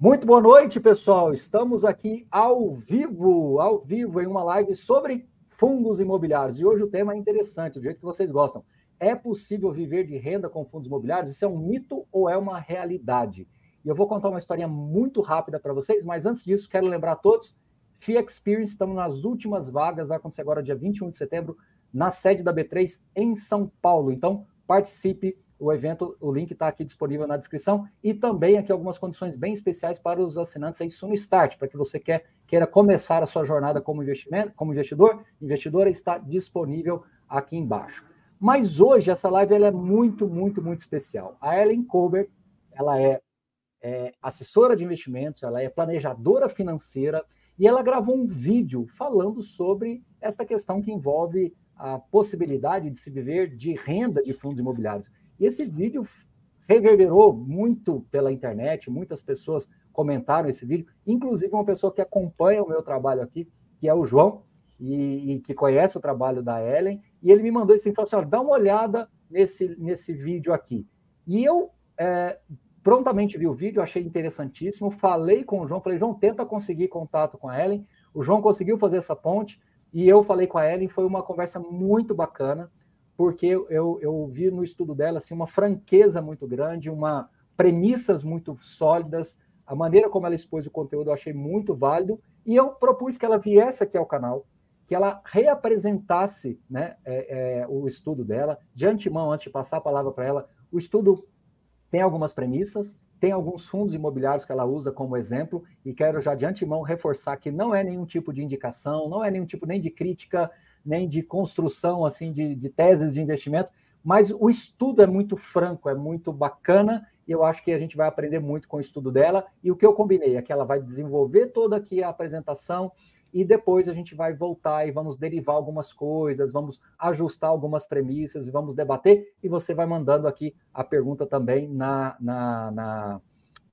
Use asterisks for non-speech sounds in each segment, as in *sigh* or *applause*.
Muito boa noite, pessoal. Estamos aqui ao vivo, ao vivo, em uma live sobre fundos imobiliários. E hoje o tema é interessante, do jeito que vocês gostam. É possível viver de renda com fundos imobiliários? Isso é um mito ou é uma realidade? E eu vou contar uma historinha muito rápida para vocês, mas antes disso, quero lembrar a todos: FIA Experience, estamos nas últimas vagas, vai acontecer agora dia 21 de setembro, na sede da B3 em São Paulo. Então, participe o evento, o link está aqui disponível na descrição e também aqui algumas condições bem especiais para os assinantes aí Suno Start, para que você quer, queira começar a sua jornada como investimento, como investidor, investidora está disponível aqui embaixo. Mas hoje essa live ela é muito, muito, muito especial. A Ellen Colbert, ela é, é assessora de investimentos, ela é planejadora financeira e ela gravou um vídeo falando sobre esta questão que envolve a possibilidade de se viver de renda de fundos imobiliários. E esse vídeo reverberou muito pela internet, muitas pessoas comentaram esse vídeo, inclusive uma pessoa que acompanha o meu trabalho aqui, que é o João, e, e que conhece o trabalho da Ellen, e ele me mandou isso e falou assim: dá uma olhada nesse, nesse vídeo aqui. E eu é, prontamente vi o vídeo, achei interessantíssimo, falei com o João, falei, João, tenta conseguir contato com a Ellen. O João conseguiu fazer essa ponte, e eu falei com a Ellen, foi uma conversa muito bacana porque eu, eu vi no estudo dela assim, uma franqueza muito grande, uma premissas muito sólidas, a maneira como ela expôs o conteúdo eu achei muito válido, e eu propus que ela viesse aqui ao canal, que ela reapresentasse né, é, é, o estudo dela, de antemão, antes de passar a palavra para ela, o estudo tem algumas premissas, tem alguns fundos imobiliários que ela usa como exemplo, e quero já de antemão reforçar que não é nenhum tipo de indicação, não é nenhum tipo nem de crítica, nem de construção assim de, de teses de investimento, mas o estudo é muito franco, é muito bacana, e eu acho que a gente vai aprender muito com o estudo dela. E o que eu combinei é que ela vai desenvolver toda aqui a apresentação e depois a gente vai voltar e vamos derivar algumas coisas, vamos ajustar algumas premissas e vamos debater. E você vai mandando aqui a pergunta também na, na, na,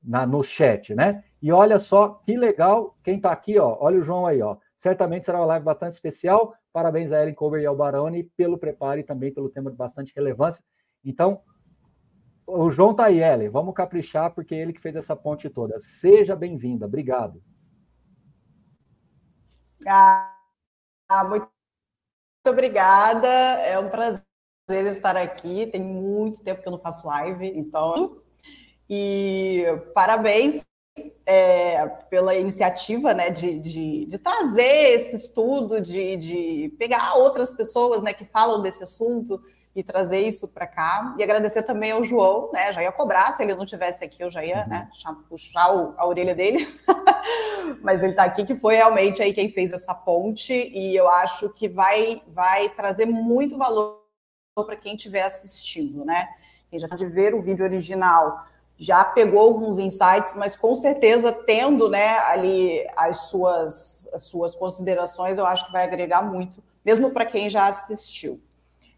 na no chat, né? E olha só que legal, quem está aqui, ó, olha o João aí, ó. Certamente será uma live bastante especial. Parabéns a Ellen Colbert e ao Baroni pelo preparo e também pelo tema de bastante relevância. Então, o João tá aí, Ellen. Vamos caprichar, porque é ele que fez essa ponte toda. Seja bem-vinda. Obrigado. Ah, muito obrigada. É um prazer estar aqui. Tem muito tempo que eu não faço live, então. E parabéns é, pela iniciativa né, de, de, de, trazer esse estudo, de, de pegar outras pessoas né, que falam desse assunto e trazer isso para cá. E agradecer também ao João, né? Já ia cobrar, se ele não tivesse aqui, eu já ia né, puxar o, a orelha dele. *laughs* Mas ele está aqui, que foi realmente aí quem fez essa ponte, e eu acho que vai, vai trazer muito valor para quem estiver assistindo, né? Quem já de ver o vídeo original já pegou alguns insights, mas com certeza tendo né, ali as suas, as suas considerações, eu acho que vai agregar muito, mesmo para quem já assistiu.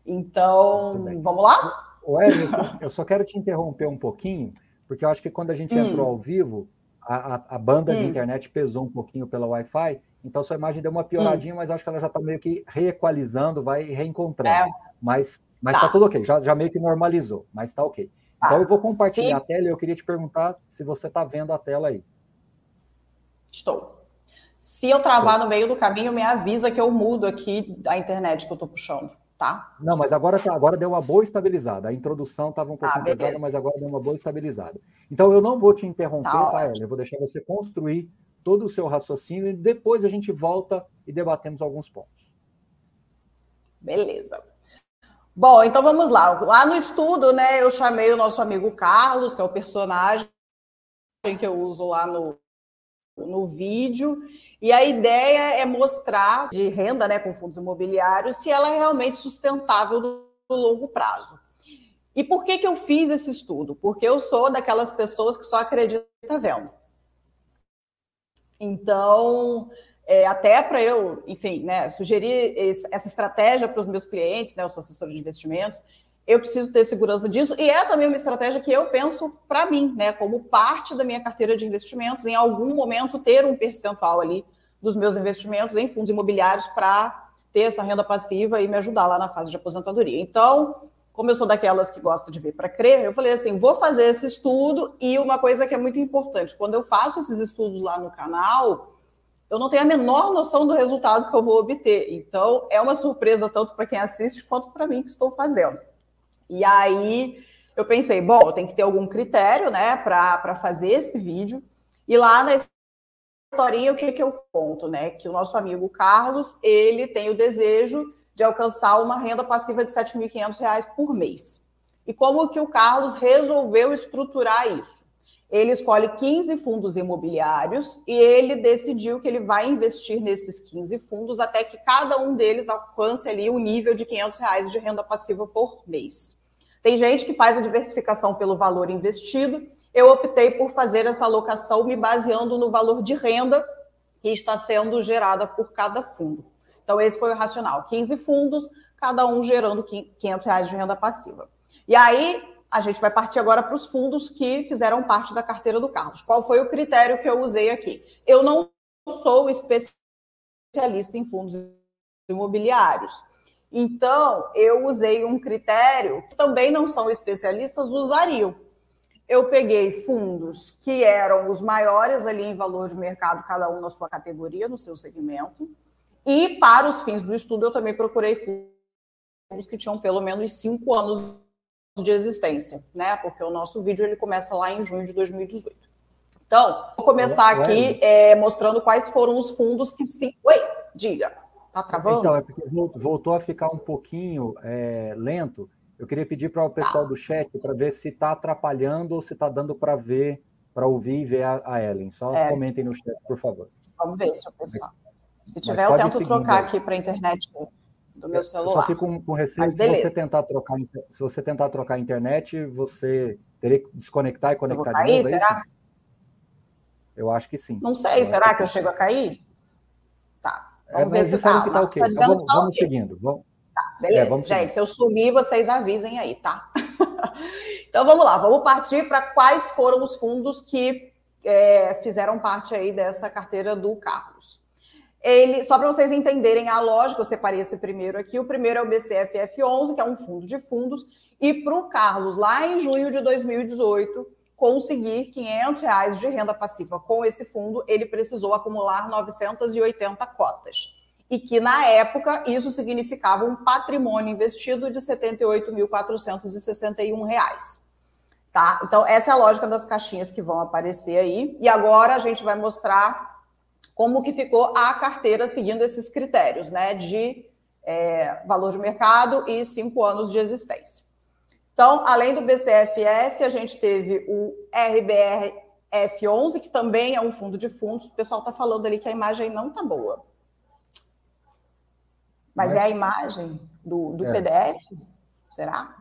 Então, vamos lá? O Emerson, eu só quero te interromper um pouquinho, porque eu acho que quando a gente hum. entrou ao vivo, a, a, a banda hum. de internet pesou um pouquinho pela Wi-Fi, então sua imagem deu uma pioradinha, hum. mas acho que ela já está meio que reequalizando, vai reencontrando. É. Mas, mas tá. tá tudo ok, já, já meio que normalizou, mas está ok. Então eu vou compartilhar Sim. a tela e eu queria te perguntar se você está vendo a tela aí. Estou. Se eu travar Sim. no meio do caminho, me avisa que eu mudo aqui a internet que eu estou puxando, tá? Não, mas agora, tá, agora deu uma boa estabilizada. A introdução estava um pouquinho ah, pesada, mas agora deu uma boa estabilizada. Então eu não vou te interromper, tá, tá Eu vou deixar você construir todo o seu raciocínio e depois a gente volta e debatemos alguns pontos. Beleza. Bom, então vamos lá. Lá no estudo, né, eu chamei o nosso amigo Carlos, que é o personagem que eu uso lá no, no vídeo. E a ideia é mostrar de renda né, com fundos imobiliários se ela é realmente sustentável no, longo prazo. E por que, que eu fiz esse estudo? Porque eu sou daquelas pessoas que só acredita vendo. Então, é, até para eu, enfim, né, sugerir essa estratégia para os meus clientes, né, eu sou assessor de investimentos, eu preciso ter segurança disso, e é também uma estratégia que eu penso para mim, né, como parte da minha carteira de investimentos, em algum momento ter um percentual ali dos meus investimentos em fundos imobiliários para ter essa renda passiva e me ajudar lá na fase de aposentadoria. Então, como eu sou daquelas que gosta de ver para crer, eu falei assim: vou fazer esse estudo. E uma coisa que é muito importante: quando eu faço esses estudos lá no canal, eu não tenho a menor noção do resultado que eu vou obter. Então, é uma surpresa tanto para quem assiste quanto para mim que estou fazendo. E aí eu pensei: bom, tenho que ter algum critério né, para fazer esse vídeo. E lá na historinha, o que, que eu conto? Né? Que o nosso amigo Carlos ele tem o desejo de alcançar uma renda passiva de R$ 7.500 por mês. E como que o Carlos resolveu estruturar isso? Ele escolhe 15 fundos imobiliários e ele decidiu que ele vai investir nesses 15 fundos até que cada um deles alcance ali o nível de 500 reais de renda passiva por mês. Tem gente que faz a diversificação pelo valor investido. Eu optei por fazer essa alocação me baseando no valor de renda que está sendo gerada por cada fundo. Então, esse foi o racional. 15 fundos, cada um gerando 500 reais de renda passiva. E aí, a gente vai partir agora para os fundos que fizeram parte da carteira do Carlos. Qual foi o critério que eu usei aqui? Eu não sou especialista em fundos imobiliários. Então, eu usei um critério que também não são especialistas usariam. Eu peguei fundos que eram os maiores ali em valor de mercado, cada um na sua categoria, no seu segmento. E para os fins do estudo, eu também procurei fundos que tinham pelo menos cinco anos de existência, né? Porque o nosso vídeo ele começa lá em junho de 2018. Então, vou começar aqui é, mostrando quais foram os fundos que sim. Oi, diga. Tá travando? Então, é porque voltou a ficar um pouquinho é, lento. Eu queria pedir para o pessoal do chat para ver se está atrapalhando ou se está dando para ver, para ouvir e ver a, a Ellen. Só é. comentem no chat, por favor. Vamos ver se o pessoal. Se tiver, eu tento trocar aqui para a internet do meu celular. Eu só fico com, com receio se você tentar trocar, se você tentar trocar a internet, você teria que desconectar e conectar cair, de novo. É será? Eu acho que sim. Não sei, eu será que, que eu chego a cair? Tá. É, vamos é, ver se tá. que tá ok. Tá então, vamos, tá vamos okay. seguindo. Vamos... Tá, beleza. É, vamos Gente, se eu sumir, vocês avisem aí, tá? *laughs* então vamos lá, vamos partir para quais foram os fundos que é, fizeram parte aí dessa carteira do Carlos. Ele, só para vocês entenderem a lógica, eu separei esse primeiro aqui. O primeiro é o BCFF11, que é um fundo de fundos, e para o Carlos, lá em junho de 2018, conseguir 500 reais de renda passiva com esse fundo, ele precisou acumular 980 cotas. E que, na época, isso significava um patrimônio investido de R$ 78.461. Tá? Então, essa é a lógica das caixinhas que vão aparecer aí. E agora a gente vai mostrar como que ficou a carteira seguindo esses critérios, né, de é, valor de mercado e cinco anos de existência. Então, além do BCFF, a gente teve o RBRF11, que também é um fundo de fundos. O pessoal está falando ali que a imagem não está boa. Mas, Mas, é a imagem do, do é. PDF? Será?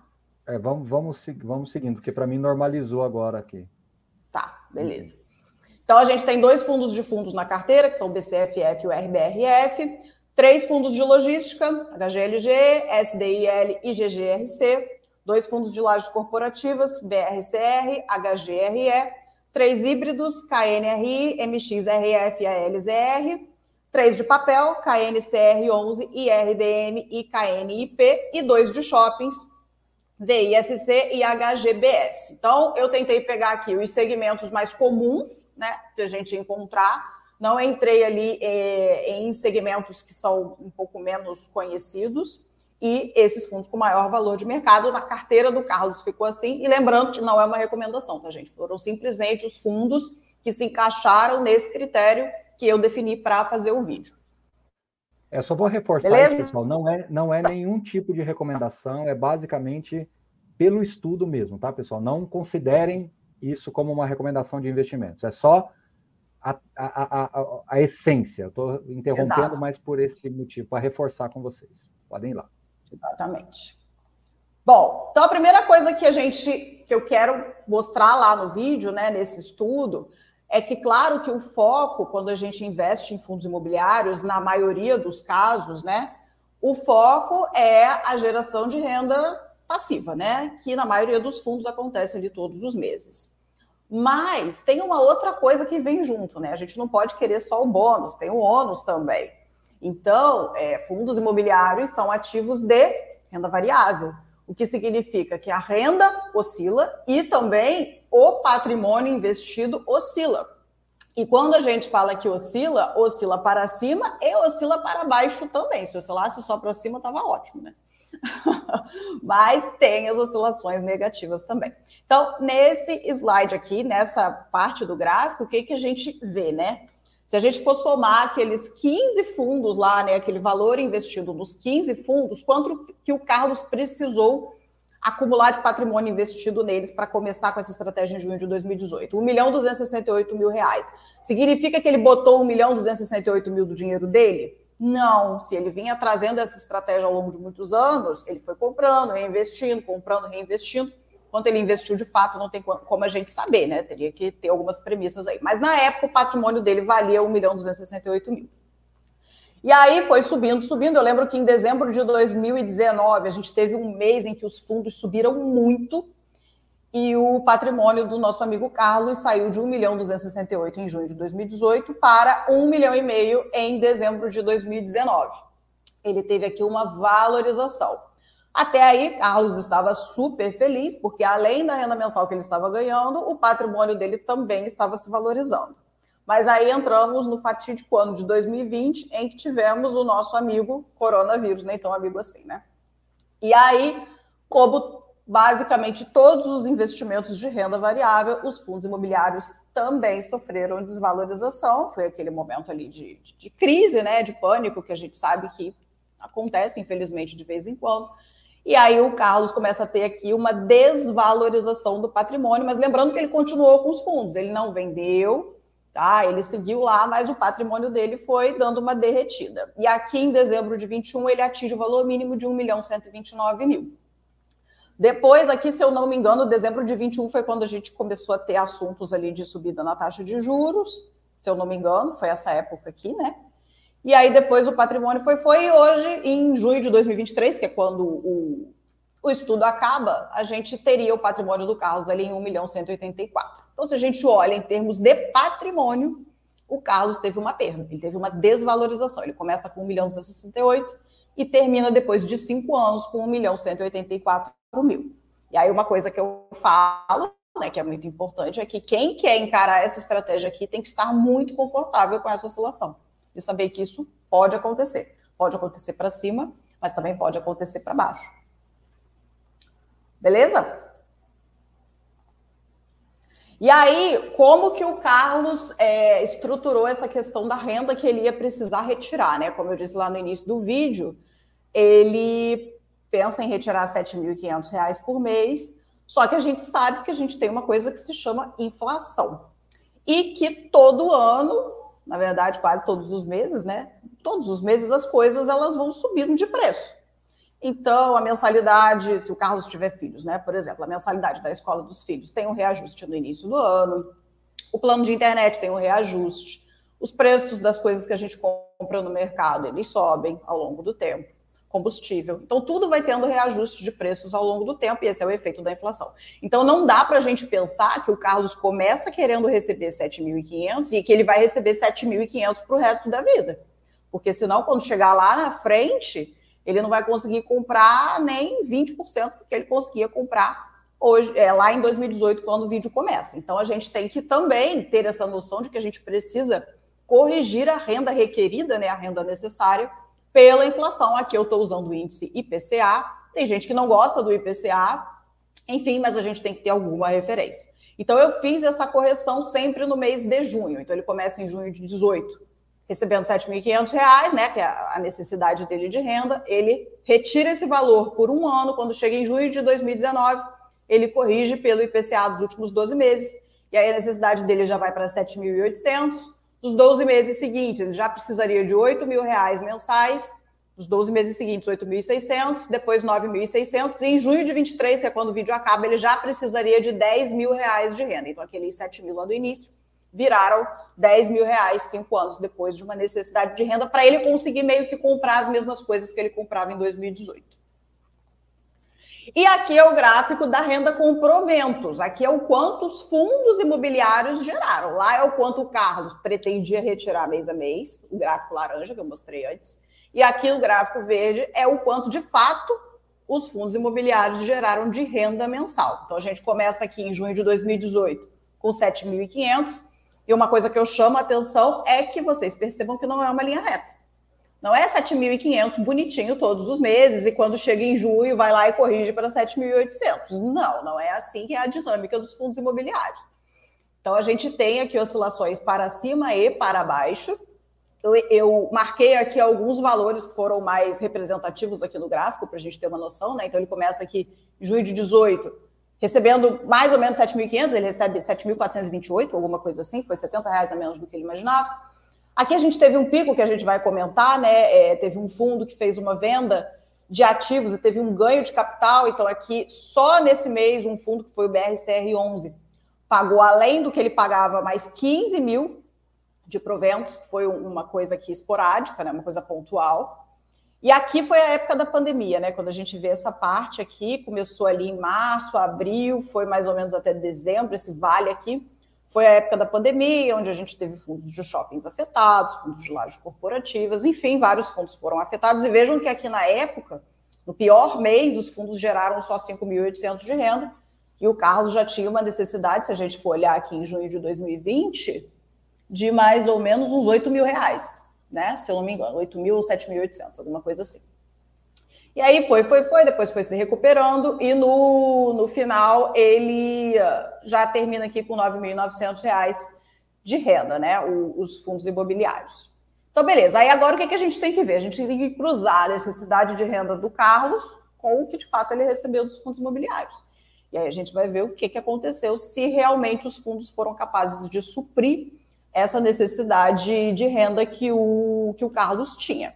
É, vamos, vamos, vamos seguindo, porque para mim normalizou agora aqui. Tá, beleza. Então, a gente tem dois fundos de fundos na carteira, que são o BCFF e o RBRF, três fundos de logística, HGLG, SDIL e GGRC, dois fundos de lajes corporativas, BRCR, HGRE, três híbridos, KNRI, MXRF e ALZR, três de papel, KNCR11, IRDN e KNIP, e dois de shoppings, VISC e HGBS. Então, eu tentei pegar aqui os segmentos mais comuns, né, que a gente encontrar. Não entrei ali é, em segmentos que são um pouco menos conhecidos e esses fundos com maior valor de mercado. Na carteira do Carlos ficou assim. E lembrando que não é uma recomendação, tá, gente? Foram simplesmente os fundos que se encaixaram nesse critério que eu defini para fazer o vídeo. É, só vou reforçar Beleza? isso, pessoal. Não é, não é nenhum tipo de recomendação, é basicamente pelo estudo mesmo, tá, pessoal? Não considerem isso como uma recomendação de investimentos. É só a, a, a, a essência. Estou interrompendo, Exato. mas por esse motivo, para reforçar com vocês. Podem ir lá. Exatamente. Bom, então a primeira coisa que a gente que eu quero mostrar lá no vídeo, né, nesse estudo, é que, claro, que o foco, quando a gente investe em fundos imobiliários, na maioria dos casos, né, o foco é a geração de renda passiva, né, que na maioria dos fundos acontece ali todos os meses. Mas tem uma outra coisa que vem junto, né? A gente não pode querer só o bônus, tem o ônus também. Então, é, fundos imobiliários são ativos de renda variável, o que significa que a renda oscila e também o patrimônio investido oscila. E quando a gente fala que oscila, oscila para cima e oscila para baixo também. Se oscilasse só para cima, estava ótimo, né? *laughs* Mas tem as oscilações negativas também. Então, nesse slide aqui, nessa parte do gráfico, o que, que a gente vê, né? Se a gente for somar aqueles 15 fundos lá, né, aquele valor investido nos 15 fundos, quanto que o Carlos precisou acumular de patrimônio investido neles para começar com essa estratégia em junho de 2018? 1 milhão 268 mil reais. Significa que ele botou 1 milhão 268 mil do dinheiro dele? Não. Se ele vinha trazendo essa estratégia ao longo de muitos anos, ele foi comprando, reinvestindo, comprando, reinvestindo quanto ele investiu de fato, não tem como a gente saber, né? Teria que ter algumas premissas aí. Mas na época o patrimônio dele valia 1 milhão 268 mil. E aí foi subindo, subindo. Eu lembro que em dezembro de 2019 a gente teve um mês em que os fundos subiram muito e o patrimônio do nosso amigo Carlos saiu de 1 milhão 268 em junho de 2018 para 1 milhão e meio em dezembro de 2019. Ele teve aqui uma valorização. Até aí, Carlos estava super feliz, porque além da renda mensal que ele estava ganhando, o patrimônio dele também estava se valorizando. Mas aí entramos no fatídico ano de 2020, em que tivemos o nosso amigo coronavírus, nem tão amigo assim, né? E aí, como basicamente todos os investimentos de renda variável, os fundos imobiliários também sofreram desvalorização. Foi aquele momento ali de, de, de crise, né? De pânico que a gente sabe que acontece, infelizmente, de vez em quando. E aí o Carlos começa a ter aqui uma desvalorização do patrimônio, mas lembrando que ele continuou com os fundos, ele não vendeu, tá? Ele seguiu lá, mas o patrimônio dele foi dando uma derretida. E aqui em dezembro de 21 ele atinge o valor mínimo de 1 milhão 129 mil. Depois, aqui, se eu não me engano, dezembro de 21 foi quando a gente começou a ter assuntos ali de subida na taxa de juros, se eu não me engano, foi essa época aqui, né? E aí depois o patrimônio foi, foi e hoje, em junho de 2023, que é quando o, o estudo acaba, a gente teria o patrimônio do Carlos ali em 1 milhão 184. Então, se a gente olha em termos de patrimônio, o Carlos teve uma perda, ele teve uma desvalorização. Ele começa com 1 milhão 268 e termina depois de cinco anos com 1 milhão 184 mil. E aí uma coisa que eu falo, né, que é muito importante, é que quem quer encarar essa estratégia aqui tem que estar muito confortável com essa oscilação de saber que isso pode acontecer. Pode acontecer para cima, mas também pode acontecer para baixo. Beleza? E aí, como que o Carlos é, estruturou essa questão da renda que ele ia precisar retirar, né? Como eu disse lá no início do vídeo, ele pensa em retirar R$ 7.500 por mês, só que a gente sabe que a gente tem uma coisa que se chama inflação. E que todo ano na verdade, quase todos os meses, né? Todos os meses as coisas elas vão subindo de preço. Então, a mensalidade, se o Carlos tiver filhos, né? Por exemplo, a mensalidade da escola dos filhos tem um reajuste no início do ano, o plano de internet tem um reajuste, os preços das coisas que a gente compra no mercado, eles sobem ao longo do tempo combustível. Então, tudo vai tendo reajuste de preços ao longo do tempo, e esse é o efeito da inflação. Então, não dá para a gente pensar que o Carlos começa querendo receber 7.500 e que ele vai receber 7.500 para o resto da vida. Porque senão, quando chegar lá na frente, ele não vai conseguir comprar nem 20% do que ele conseguia comprar hoje, é, lá em 2018, quando o vídeo começa. Então, a gente tem que também ter essa noção de que a gente precisa corrigir a renda requerida, né, a renda necessária, pela inflação. Aqui eu estou usando o índice IPCA. Tem gente que não gosta do IPCA, enfim, mas a gente tem que ter alguma referência. Então eu fiz essa correção sempre no mês de junho. Então ele começa em junho de 18, recebendo R$ 7.500, né, que é a necessidade dele de renda. Ele retira esse valor por um ano. Quando chega em junho de 2019, ele corrige pelo IPCA dos últimos 12 meses. E aí a necessidade dele já vai para 7.800 nos 12 meses seguintes, ele já precisaria de 8 mil reais mensais. Nos 12 meses seguintes, 8.600, depois 9.600. E em junho de 23, que é quando o vídeo acaba, ele já precisaria de 10 mil reais de renda. Então, aqueles 7 mil lá do início viraram 10 mil reais cinco anos depois de uma necessidade de renda para ele conseguir meio que comprar as mesmas coisas que ele comprava em 2018. E aqui é o gráfico da renda com proventos. Aqui é o quanto os fundos imobiliários geraram. Lá é o quanto o Carlos pretendia retirar mês a mês, o gráfico laranja que eu mostrei antes. E aqui o gráfico verde é o quanto de fato os fundos imobiliários geraram de renda mensal. Então a gente começa aqui em junho de 2018 com 7.500 e uma coisa que eu chamo a atenção é que vocês percebam que não é uma linha reta. Não é 7.500 bonitinho todos os meses e quando chega em junho vai lá e corrige para 7.800. Não, não é assim que é a dinâmica dos fundos imobiliários. Então a gente tem aqui oscilações para cima e para baixo. Eu, eu marquei aqui alguns valores que foram mais representativos aqui no gráfico para a gente ter uma noção, né? Então ele começa aqui em junho de 18, recebendo mais ou menos 7.500, ele recebe 7.428, alguma coisa assim, foi 70 reais a menos do que ele imaginava. Aqui a gente teve um pico que a gente vai comentar, né? É, teve um fundo que fez uma venda de ativos e teve um ganho de capital. Então, aqui, só nesse mês, um fundo que foi o BRCR11 pagou, além do que ele pagava, mais 15 mil de proventos, que foi uma coisa aqui esporádica, né? Uma coisa pontual. E aqui foi a época da pandemia, né? Quando a gente vê essa parte aqui, começou ali em março, abril, foi mais ou menos até dezembro, esse vale aqui. Foi a época da pandemia, onde a gente teve fundos de shoppings afetados, fundos de lajes corporativas, enfim, vários fundos foram afetados. E vejam que aqui na época, no pior mês, os fundos geraram só 5.800 de renda, e o Carlos já tinha uma necessidade, se a gente for olhar aqui em junho de 2020, de mais ou menos uns 8 mil reais, né? Se eu não me engano, 8 mil ou 7.800, alguma coisa assim. E aí foi, foi, foi, depois foi se recuperando e no, no final ele ah, já termina aqui com R$ 9.900 de renda, né? O, os fundos imobiliários. Então, beleza. Aí agora o que, que a gente tem que ver? A gente tem que cruzar a necessidade de renda do Carlos com o que de fato ele recebeu dos fundos imobiliários. E aí a gente vai ver o que, que aconteceu, se realmente os fundos foram capazes de suprir essa necessidade de renda que o, que o Carlos tinha.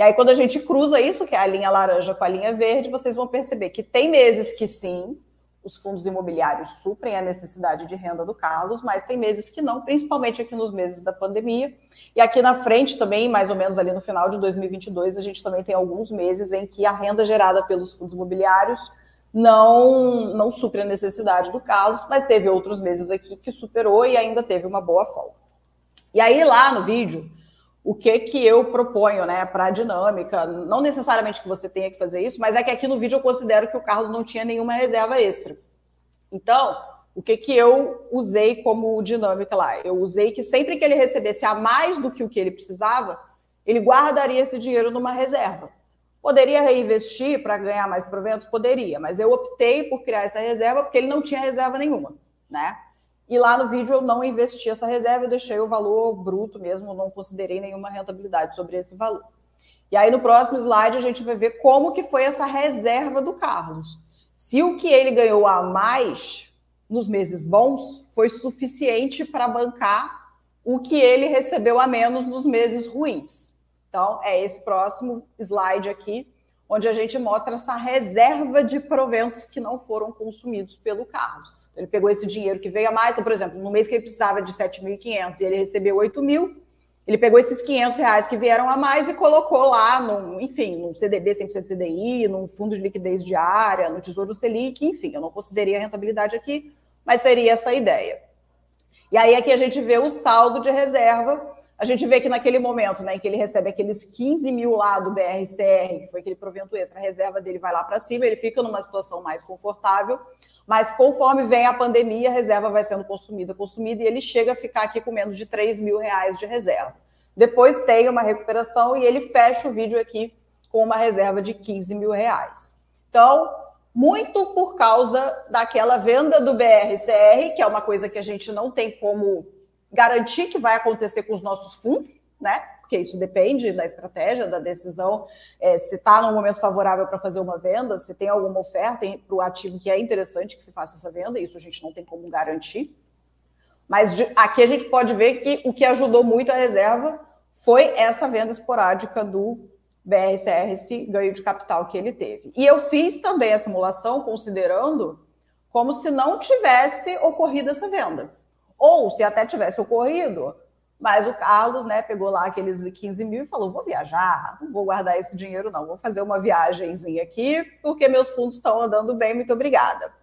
E aí, quando a gente cruza isso, que é a linha laranja com a linha verde, vocês vão perceber que tem meses que sim, os fundos imobiliários suprem a necessidade de renda do Carlos, mas tem meses que não, principalmente aqui nos meses da pandemia. E aqui na frente também, mais ou menos ali no final de 2022, a gente também tem alguns meses em que a renda gerada pelos fundos imobiliários não não supre a necessidade do Carlos, mas teve outros meses aqui que superou e ainda teve uma boa folga. E aí lá no vídeo o que que eu proponho, né, para a dinâmica. Não necessariamente que você tenha que fazer isso, mas é que aqui no vídeo eu considero que o Carlos não tinha nenhuma reserva extra. Então, o que que eu usei como dinâmica lá? Eu usei que sempre que ele recebesse a mais do que o que ele precisava, ele guardaria esse dinheiro numa reserva. Poderia reinvestir para ganhar mais proventos? Poderia, mas eu optei por criar essa reserva porque ele não tinha reserva nenhuma, né? E lá no vídeo eu não investi essa reserva, eu deixei o valor bruto mesmo, não considerei nenhuma rentabilidade sobre esse valor. E aí no próximo slide a gente vai ver como que foi essa reserva do Carlos. Se o que ele ganhou a mais nos meses bons foi suficiente para bancar o que ele recebeu a menos nos meses ruins. Então, é esse próximo slide aqui, onde a gente mostra essa reserva de proventos que não foram consumidos pelo Carlos. Ele pegou esse dinheiro que veio a mais, então, por exemplo, no mês que ele precisava de 7.500 e ele recebeu 8 mil, ele pegou esses 500 reais que vieram a mais e colocou lá, no, enfim, num CDB 100% CDI, num fundo de liquidez diária, no Tesouro Selic, enfim, eu não considerei a rentabilidade aqui, mas seria essa a ideia. E aí aqui a gente vê o saldo de reserva, a gente vê que naquele momento, né, em que ele recebe aqueles 15 mil lá do BRCR, que foi aquele provento extra, a reserva dele vai lá para cima, ele fica numa situação mais confortável, mas conforme vem a pandemia, a reserva vai sendo consumida, consumida, e ele chega a ficar aqui com menos de 3 mil reais de reserva. Depois tem uma recuperação e ele fecha o vídeo aqui com uma reserva de 15 mil reais. Então, muito por causa daquela venda do BRCR, que é uma coisa que a gente não tem como garantir que vai acontecer com os nossos fundos, né? Porque isso depende da estratégia, da decisão, é, se está num momento favorável para fazer uma venda, se tem alguma oferta para o ativo que é interessante que se faça essa venda, isso a gente não tem como garantir. Mas de, aqui a gente pode ver que o que ajudou muito a reserva foi essa venda esporádica do BRCR, esse ganho de capital que ele teve. E eu fiz também a simulação considerando como se não tivesse ocorrido essa venda. Ou se até tivesse ocorrido, mas o Carlos, né, pegou lá aqueles 15 mil e falou: vou viajar, não vou guardar esse dinheiro, não, vou fazer uma viagemzinha aqui, porque meus fundos estão andando bem, muito obrigada.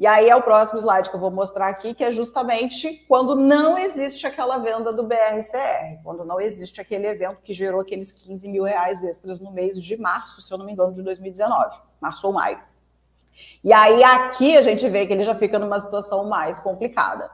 E aí é o próximo slide que eu vou mostrar aqui, que é justamente quando não existe aquela venda do BRCR, quando não existe aquele evento que gerou aqueles 15 mil reais extras no mês de março, se eu não me engano, de 2019. março ou maio. E aí aqui a gente vê que ele já fica numa situação mais complicada.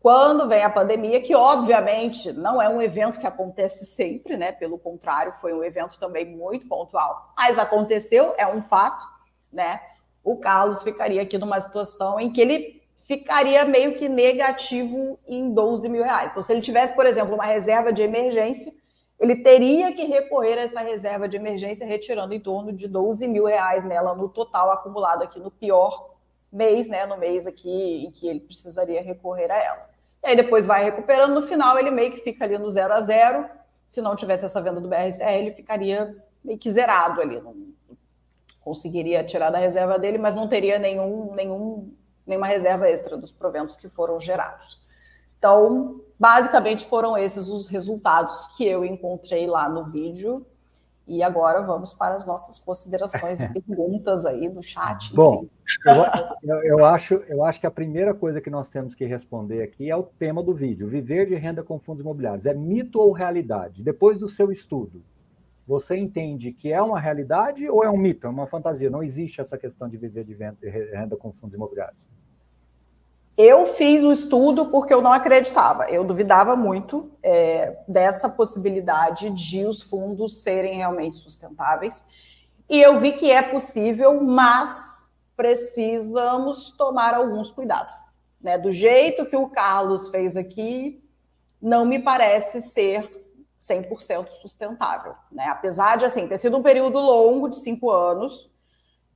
Quando vem a pandemia, que obviamente não é um evento que acontece sempre, né? Pelo contrário, foi um evento também muito pontual. Mas aconteceu, é um fato, né? O Carlos ficaria aqui numa situação em que ele ficaria meio que negativo em 12 mil reais. Então, se ele tivesse, por exemplo, uma reserva de emergência, ele teria que recorrer a essa reserva de emergência, retirando em torno de 12 mil reais nela no total acumulado aqui no pior mês, né? No mês aqui em que ele precisaria recorrer a ela. E aí depois vai recuperando, no final ele meio que fica ali no zero a zero. Se não tivesse essa venda do BRCR, ele ficaria meio que zerado ali. Não conseguiria tirar da reserva dele, mas não teria nenhum, nenhum nenhuma reserva extra dos proventos que foram gerados. Então, basicamente foram esses os resultados que eu encontrei lá no vídeo. E agora vamos para as nossas considerações e *laughs* perguntas aí no chat. Bom, eu, eu, acho, eu acho que a primeira coisa que nós temos que responder aqui é o tema do vídeo: viver de renda com fundos imobiliários. É mito ou realidade? Depois do seu estudo, você entende que é uma realidade ou é um mito, é uma fantasia? Não existe essa questão de viver de renda com fundos imobiliários. Eu fiz o estudo porque eu não acreditava, eu duvidava muito é, dessa possibilidade de os fundos serem realmente sustentáveis. E eu vi que é possível, mas precisamos tomar alguns cuidados. Né? Do jeito que o Carlos fez aqui, não me parece ser 100% sustentável. Né? Apesar de assim, ter sido um período longo de cinco anos,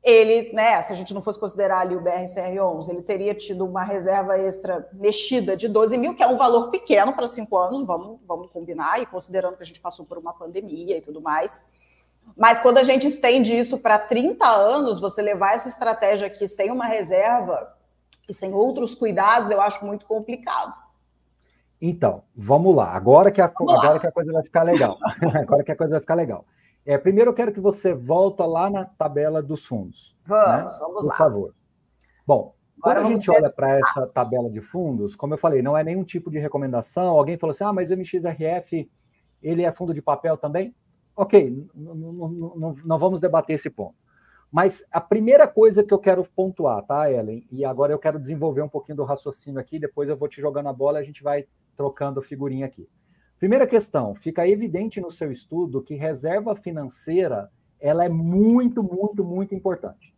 ele, né, se a gente não fosse considerar ali o BRCR11, ele teria tido uma reserva extra mexida de 12 mil, que é um valor pequeno para cinco anos, vamos, vamos combinar, e considerando que a gente passou por uma pandemia e tudo mais. Mas quando a gente estende isso para 30 anos, você levar essa estratégia aqui sem uma reserva e sem outros cuidados, eu acho muito complicado. Então, vamos lá. Agora que a, agora que a coisa vai ficar legal. *laughs* agora que a coisa vai ficar legal. É, primeiro eu quero que você volta lá na tabela dos fundos. Vamos, né? vamos Por lá. Por favor. Bom, quando a gente olha para essa tabela de fundos, como eu falei, não é nenhum tipo de recomendação. Alguém falou assim: ah, mas o MXRF ele é fundo de papel também? Ok, não vamos debater esse ponto. Mas a primeira coisa que eu quero pontuar, tá, Ellen? E agora eu quero desenvolver um pouquinho do raciocínio aqui, depois eu vou te jogando a bola e a gente vai trocando figurinha aqui. Primeira questão, fica evidente no seu estudo que reserva financeira ela é muito, muito, muito importante.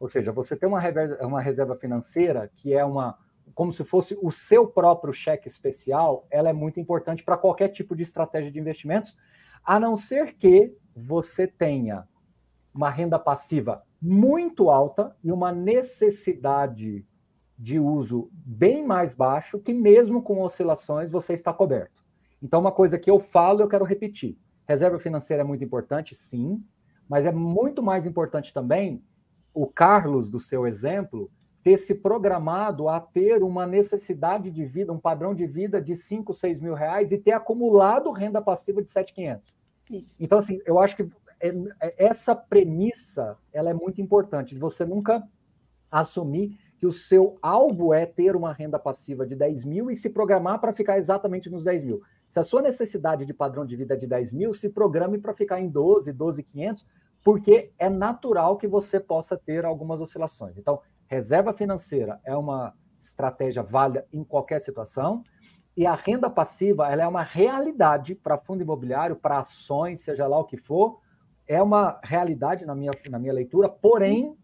Ou seja, você tem uma uma reserva financeira que é uma como se fosse o seu próprio cheque especial, ela é muito importante para qualquer tipo de estratégia de investimentos, a não ser que você tenha uma renda passiva muito alta e uma necessidade de uso bem mais baixo, que mesmo com oscilações você está coberto. Então, uma coisa que eu falo, eu quero repetir. Reserva financeira é muito importante, sim, mas é muito mais importante também o Carlos, do seu exemplo, ter se programado a ter uma necessidade de vida, um padrão de vida de 5, 6 mil reais e ter acumulado renda passiva de 7,500. Então, assim, eu acho que é, é, essa premissa ela é muito importante, de você nunca assumir que o seu alvo é ter uma renda passiva de 10 mil e se programar para ficar exatamente nos 10 mil. Se a sua necessidade de padrão de vida é de 10 mil, se programe para ficar em 12, 12,500, porque é natural que você possa ter algumas oscilações. Então, reserva financeira é uma estratégia válida em qualquer situação, e a renda passiva ela é uma realidade para fundo imobiliário, para ações, seja lá o que for, é uma realidade na minha, na minha leitura, porém,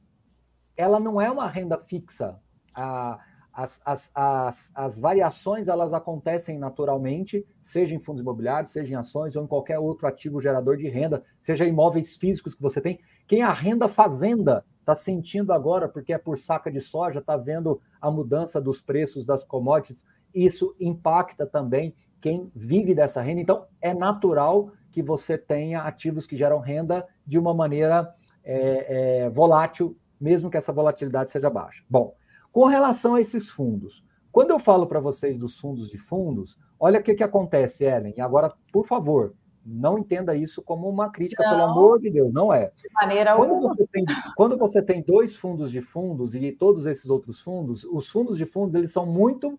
ela não é uma renda fixa. A, as, as, as, as variações elas acontecem naturalmente, seja em fundos imobiliários, seja em ações ou em qualquer outro ativo gerador de renda, seja imóveis físicos que você tem. Quem arrenda fazenda está sentindo agora, porque é por saca de soja, está vendo a mudança dos preços das commodities, isso impacta também quem vive dessa renda. Então, é natural que você tenha ativos que geram renda de uma maneira é, é, volátil, mesmo que essa volatilidade seja baixa. Bom, com relação a esses fundos, quando eu falo para vocês dos fundos de fundos, olha o que, que acontece, Ellen. E agora, por favor, não entenda isso como uma crítica, não, pelo amor de Deus, não é. De maneira quando alguma. Você tem, quando você tem dois fundos de fundos e todos esses outros fundos, os fundos de fundos eles são muito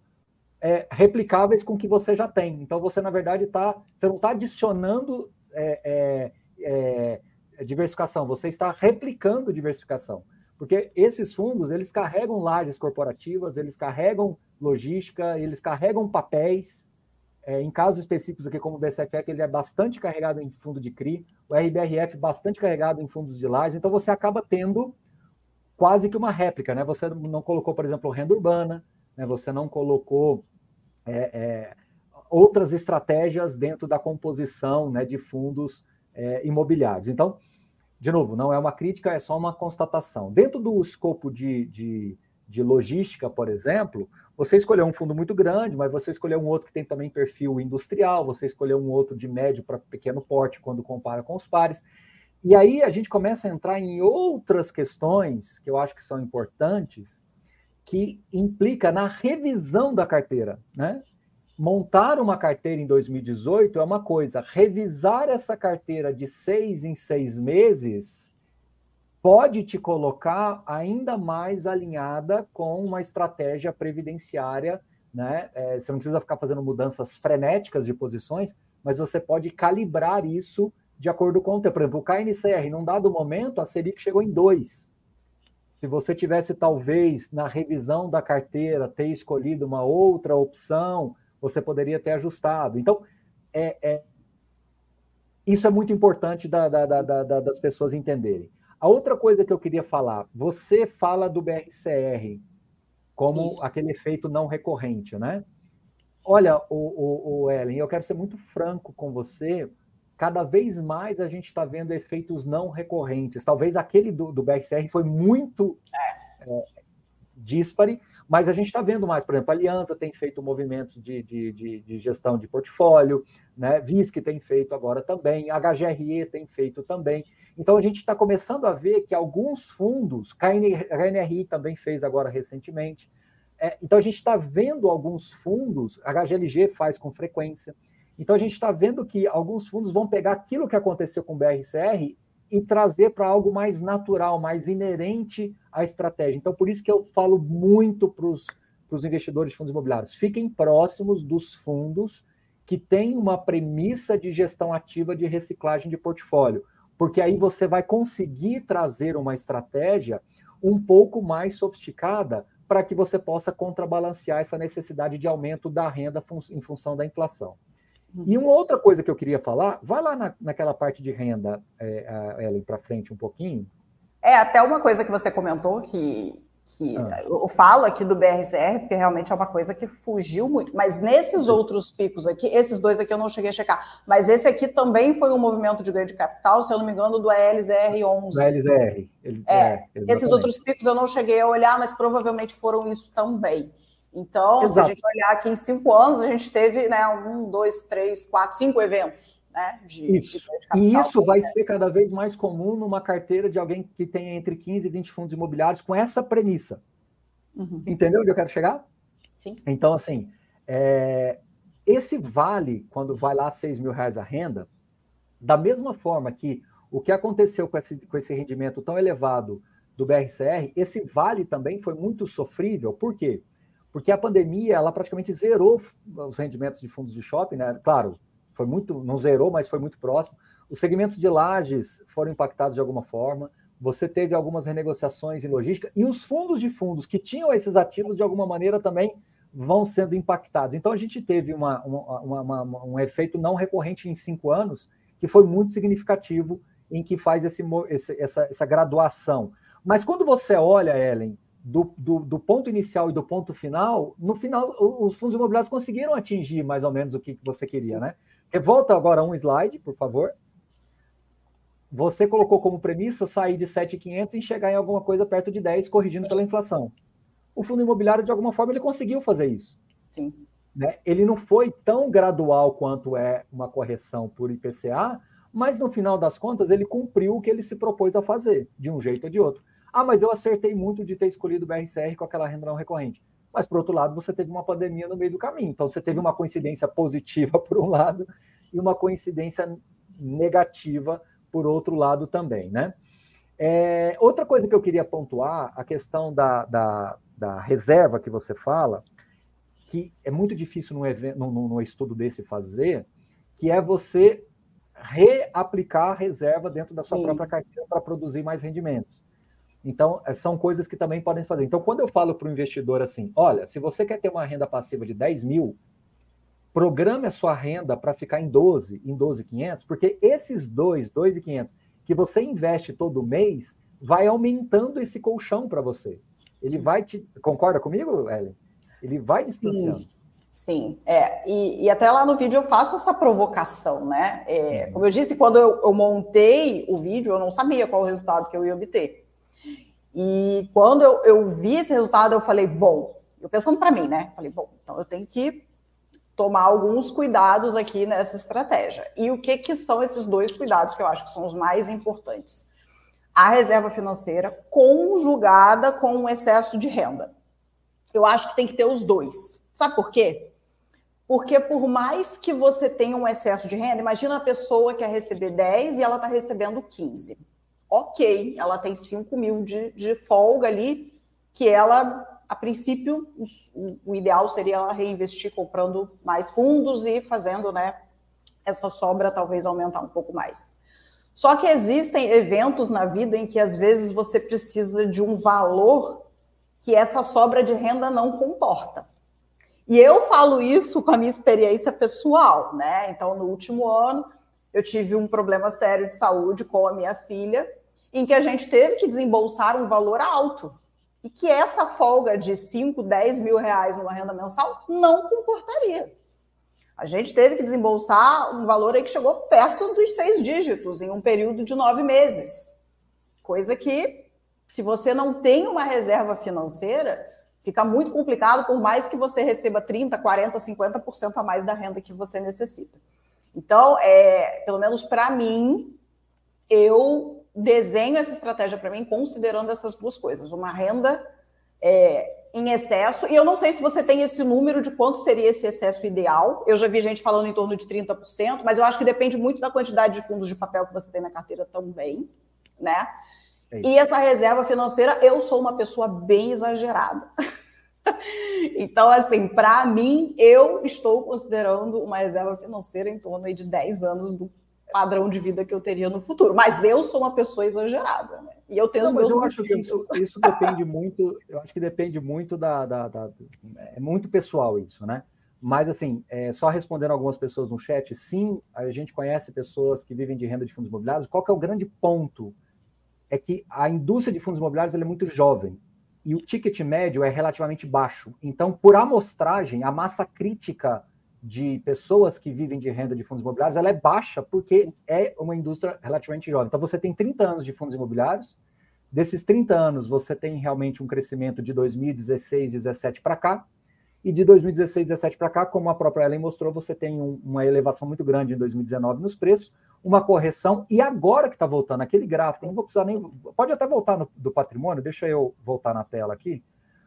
é, replicáveis com o que você já tem. Então você, na verdade, está. Você não está adicionando é, é, é diversificação, você está replicando diversificação. Porque esses fundos, eles carregam lajes corporativas, eles carregam logística, eles carregam papéis. É, em casos específicos aqui, como o BCFF, ele é bastante carregado em fundo de CRI, o RBRF bastante carregado em fundos de lajes, então você acaba tendo quase que uma réplica, né? Você não colocou, por exemplo, renda urbana, né? você não colocou é, é, outras estratégias dentro da composição né, de fundos é, imobiliários. Então, de novo, não é uma crítica, é só uma constatação. Dentro do escopo de, de, de logística, por exemplo, você escolheu um fundo muito grande, mas você escolheu um outro que tem também perfil industrial, você escolheu um outro de médio para pequeno porte quando compara com os pares. E aí a gente começa a entrar em outras questões que eu acho que são importantes, que implica na revisão da carteira, né? Montar uma carteira em 2018 é uma coisa, revisar essa carteira de seis em seis meses pode te colocar ainda mais alinhada com uma estratégia previdenciária. Né? É, você não precisa ficar fazendo mudanças frenéticas de posições, mas você pode calibrar isso de acordo com o tempo. Por exemplo, o KNCR, num dado momento, a Selic chegou em 2. Se você tivesse, talvez, na revisão da carteira, ter escolhido uma outra opção, você poderia ter ajustado. Então, é, é isso é muito importante da, da, da, das pessoas entenderem. A outra coisa que eu queria falar, você fala do BRCR como isso. aquele efeito não recorrente, né? Olha, o, o, o, Ellen, eu quero ser muito franco com você. Cada vez mais a gente está vendo efeitos não recorrentes. Talvez aquele do, do BRCR foi muito é, é díspare, mas a gente está vendo mais, por exemplo, a Aliança tem feito movimentos de, de, de, de gestão de portfólio, né? VISC tem feito agora também, HGRE tem feito também. Então a gente está começando a ver que alguns fundos, KNRI também fez agora recentemente. É, então a gente está vendo alguns fundos, HGLG faz com frequência. Então a gente está vendo que alguns fundos vão pegar aquilo que aconteceu com o BRCR e trazer para algo mais natural, mais inerente à estratégia. Então, por isso que eu falo muito para os investidores de fundos imobiliários: fiquem próximos dos fundos que têm uma premissa de gestão ativa de reciclagem de portfólio, porque aí você vai conseguir trazer uma estratégia um pouco mais sofisticada para que você possa contrabalancear essa necessidade de aumento da renda em função da inflação. E uma outra coisa que eu queria falar, vai lá na, naquela parte de renda, é, Ellen, para frente um pouquinho. É, até uma coisa que você comentou, que, que ah. eu falo aqui do BRCR, porque realmente é uma coisa que fugiu muito. Mas nesses Sim. outros picos aqui, esses dois aqui eu não cheguei a checar, mas esse aqui também foi um movimento de ganho de capital, se eu não me engano, do ALZR11. Do ALZR. é, é esses outros picos eu não cheguei a olhar, mas provavelmente foram isso também. Então, Exato. se a gente olhar aqui em cinco anos, a gente teve né, um, dois, três, quatro, cinco eventos. Né, de, isso. De e isso vai ser cada vez mais comum numa carteira de alguém que tem entre 15 e 20 fundos imobiliários com essa premissa. Uhum. Entendeu onde eu quero chegar? Sim. Então, assim, é, esse vale, quando vai lá 6 mil reais a renda, da mesma forma que o que aconteceu com esse, com esse rendimento tão elevado do BRCR, esse vale também foi muito sofrível. Por quê? Porque a pandemia ela praticamente zerou os rendimentos de fundos de shopping, né? Claro, foi muito, não zerou, mas foi muito próximo. Os segmentos de lajes foram impactados de alguma forma. Você teve algumas renegociações em logística e os fundos de fundos que tinham esses ativos de alguma maneira também vão sendo impactados. Então a gente teve uma, uma, uma, um efeito não recorrente em cinco anos que foi muito significativo em que faz esse, esse, essa, essa graduação. Mas quando você olha, Ellen, do, do, do, ponto inicial e do ponto final, no final os fundos imobiliários conseguiram atingir mais ou menos o que você queria, né? Volta agora um slide, por favor. Você colocou como premissa sair de 7,500 e chegar em alguma coisa perto de 10, corrigindo pela inflação. O fundo imobiliário, de alguma forma, ele conseguiu fazer isso. Sim. Né? Ele não foi tão gradual quanto é uma correção por IPCA, mas no final das contas ele cumpriu o que ele se propôs a fazer, de um jeito ou de outro. Ah, mas eu acertei muito de ter escolhido o BRCR com aquela renda não recorrente. Mas, por outro lado, você teve uma pandemia no meio do caminho. Então, você teve uma coincidência positiva *laughs* por um lado e uma coincidência negativa por outro lado também, né? É, outra coisa que eu queria pontuar, a questão da, da, da reserva que você fala, que é muito difícil num, evento, num, num estudo desse fazer, que é você reaplicar a reserva dentro da sua Sim. própria carteira para produzir mais rendimentos. Então, é, são coisas que também podem fazer. Então, quando eu falo para o investidor assim, olha, se você quer ter uma renda passiva de 10 mil, programe a sua renda para ficar em 12, em 12,500, porque esses dois, 2,500 que você investe todo mês, vai aumentando esse colchão para você. Ele Sim. vai te. Concorda comigo, Ellen? Ele vai distanciando. Sim. Sim, é, e, e, até lá no vídeo eu faço essa provocação, né? É, uhum. como eu disse, quando eu, eu, montei o vídeo, eu não sabia qual o resultado que eu ia obter. E quando eu, eu vi esse resultado, eu falei, bom, eu pensando para mim, né? Falei, bom, então eu tenho que tomar alguns cuidados aqui nessa estratégia. E o que, que são esses dois cuidados que eu acho que são os mais importantes? A reserva financeira conjugada com o excesso de renda. Eu acho que tem que ter os dois. Sabe por quê? Porque por mais que você tenha um excesso de renda, imagina a pessoa que quer receber 10 e ela está recebendo 15 ok, ela tem 5 mil de, de folga ali, que ela, a princípio, o, o, ideal seria ela reinvestir comprando mais fundos e fazendo, né, essa sobra talvez aumentar um pouco mais. Só que existem eventos na vida em que às vezes você precisa de um valor que essa sobra de renda não comporta. E eu falo isso com a minha experiência pessoal, né? Então, no último ano, eu tive um problema sério de saúde com a minha filha em que a gente teve que desembolsar um valor alto e que essa folga de 5, 10 mil reais numa renda mensal não comportaria. A gente teve que desembolsar um valor aí que chegou perto dos seis dígitos em um período de nove meses. Coisa que, se você não tem uma reserva financeira, fica muito complicado, por mais que você receba 30, 40, 50% a mais da renda que você necessita. Então, é, pelo menos para mim, eu desenho essa estratégia para mim considerando essas duas coisas: uma renda é, em excesso, e eu não sei se você tem esse número de quanto seria esse excesso ideal. Eu já vi gente falando em torno de 30%, mas eu acho que depende muito da quantidade de fundos de papel que você tem na carteira também, né? É e essa reserva financeira, eu sou uma pessoa bem exagerada. *laughs* então, assim, para mim, eu estou considerando uma reserva financeira em torno de 10 anos do padrão de vida que eu teria no futuro. Mas eu sou uma pessoa exagerada, né? E eu tenho Não, os meus eu acho que isso, isso, depende muito, eu acho que depende muito da, da, da, É muito pessoal isso, né? Mas, assim, é, só respondendo algumas pessoas no chat, sim, a gente conhece pessoas que vivem de renda de fundos imobiliários. Qual que é o grande ponto? É que a indústria de fundos imobiliários é muito jovem e o ticket médio é relativamente baixo. Então, por amostragem, a massa crítica de pessoas que vivem de renda de fundos imobiliários, ela é baixa porque é uma indústria relativamente jovem. Então você tem 30 anos de fundos imobiliários, desses 30 anos você tem realmente um crescimento de 2016, 17 para cá, e de 2016, 17 para cá, como a própria Ellen mostrou, você tem um, uma elevação muito grande em 2019 nos preços, uma correção, e agora que está voltando aquele gráfico, não vou precisar nem. Pode até voltar no, do patrimônio, deixa eu voltar na tela aqui.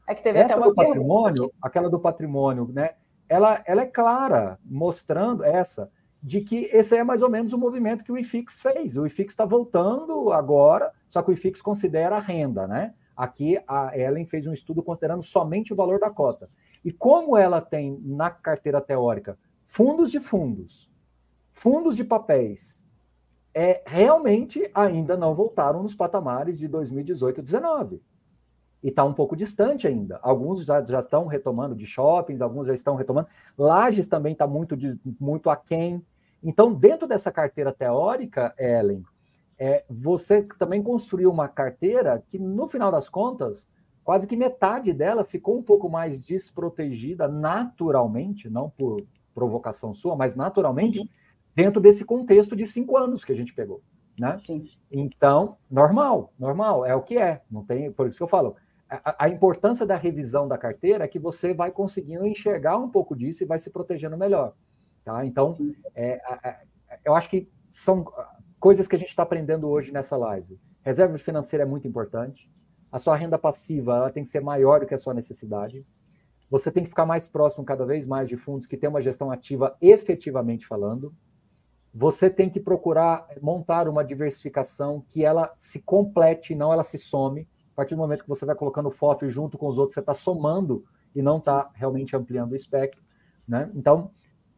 É que teve Essa até uma do patrimônio, aquela do patrimônio, né? Ela, ela é clara, mostrando essa, de que esse é mais ou menos o movimento que o IFIX fez. O IFIX está voltando agora, só que o IFIX considera a renda, né? Aqui a Ellen fez um estudo considerando somente o valor da cota. E como ela tem na carteira teórica fundos de fundos, fundos de papéis, é, realmente ainda não voltaram nos patamares de 2018 e 2019 e está um pouco distante ainda. Alguns já, já estão retomando de shoppings, alguns já estão retomando. Lages também está muito, de, muito aquém. Então, dentro dessa carteira teórica, Ellen, é, você também construiu uma carteira que, no final das contas, quase que metade dela ficou um pouco mais desprotegida naturalmente, não por provocação sua, mas naturalmente, uhum. dentro desse contexto de cinco anos que a gente pegou. Né? Sim. Então, normal, normal, é o que é. Não tem, por isso que eu falo, a, a, importância da revisão da carteira é que você vai conseguindo enxergar um pouco disso e vai se protegendo melhor. Tá? Então, é, eu acho que são coisas que a gente está aprendendo hoje nessa live. Reserva financeira é muito importante. A sua renda passiva ela tem que ser maior do que a sua necessidade. Você tem que ficar mais próximo cada vez mais de fundos que têm uma gestão ativa efetivamente falando. Você tem que procurar montar uma diversificação que ela se complete, não ela se some. A partir do momento que você vai colocando o FOF junto com os outros, você está somando e não está realmente ampliando o espectro. Né? Então,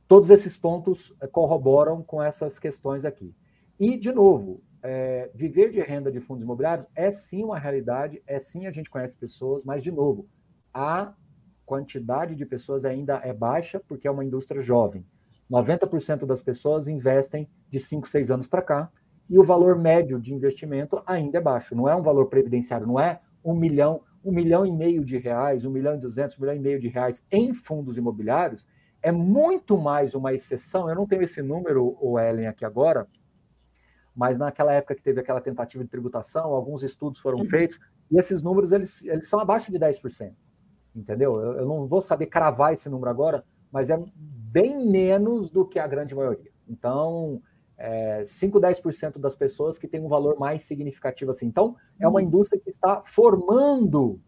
todos esses pontos eh, corroboram com essas questões aqui. E, de novo, é, viver de renda de fundos imobiliários é sim uma realidade, é sim a gente conhece pessoas, mas, de novo, a quantidade de pessoas ainda é baixa porque é uma indústria jovem. 90% das pessoas investem de 5, 6 anos para cá e o valor médio de investimento ainda é baixo. Não é um valor previdenciário, não é um milhão, um milhão e meio de reais, um milhão e duzentos, um milhão e meio de reais em fundos imobiliários. É muito mais uma exceção. Eu não tenho esse número, o Ellen, aqui agora, mas naquela época que teve aquela tentativa de tributação, alguns estudos foram uhum. feitos, e esses números eles, eles são abaixo de 10%. Entendeu? Eu, eu não vou saber cravar esse número agora, mas é bem menos do que a grande maioria. Então, é, 5, 10% das pessoas que têm um valor mais significativo assim. Então, é uma uhum. indústria que está formando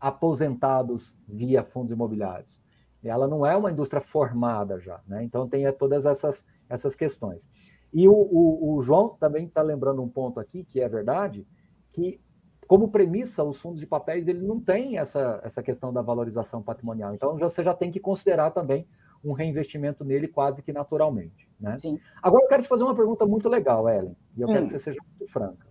aposentados via fundos imobiliários. Ela não é uma indústria formada já, né? Então tem todas essas, essas questões. E o, o, o João também está lembrando um ponto aqui, que é verdade, que como premissa, os fundos de papéis ele não tem essa, essa questão da valorização patrimonial. Então, você já tem que considerar também um reinvestimento nele quase que naturalmente. Né? Sim. Agora, eu quero te fazer uma pergunta muito legal, Ellen, e eu hum. quero que você seja muito franca.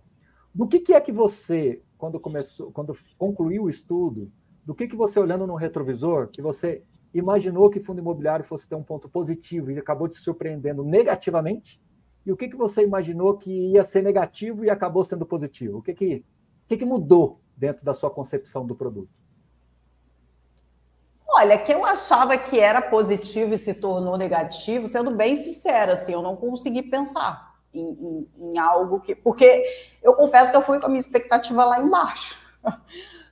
Do que, que é que você, quando começou, quando concluiu o estudo, do que, que você, olhando no retrovisor, que você imaginou que fundo imobiliário fosse ter um ponto positivo e acabou te surpreendendo negativamente? E o que, que você imaginou que ia ser negativo e acabou sendo positivo? O que, que, o que, que mudou dentro da sua concepção do produto? Olha, que eu achava que era positivo e se tornou negativo, sendo bem sincera, assim, eu não consegui pensar em, em, em, algo que. Porque eu confesso que eu fui com a minha expectativa lá embaixo. *laughs*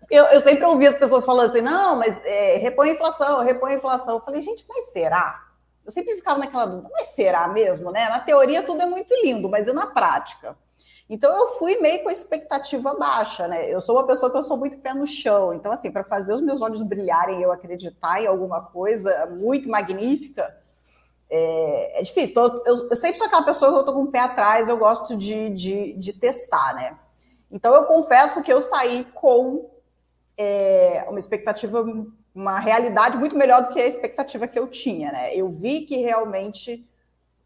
Eu, eu sempre ouvi as pessoas falando assim: não, mas é, repõe a inflação, repõe a inflação. Eu falei, gente, mas será? Eu sempre ficava naquela dúvida, mas será mesmo, né? Na teoria tudo é muito lindo, mas e na prática? Então eu fui meio com a expectativa baixa, né? Eu sou uma pessoa que eu sou muito pé no chão. Então, assim, para fazer os meus olhos brilharem e eu acreditar em alguma coisa muito magnífica, é, é difícil. Então, eu, eu, sempre sou aquela pessoa que eu tô com o pé atrás, eu gosto de, de, de testar, né? Então eu confesso que eu saí com é, uma expectativa uma realidade muito melhor do que a expectativa que eu tinha, né? Eu vi que realmente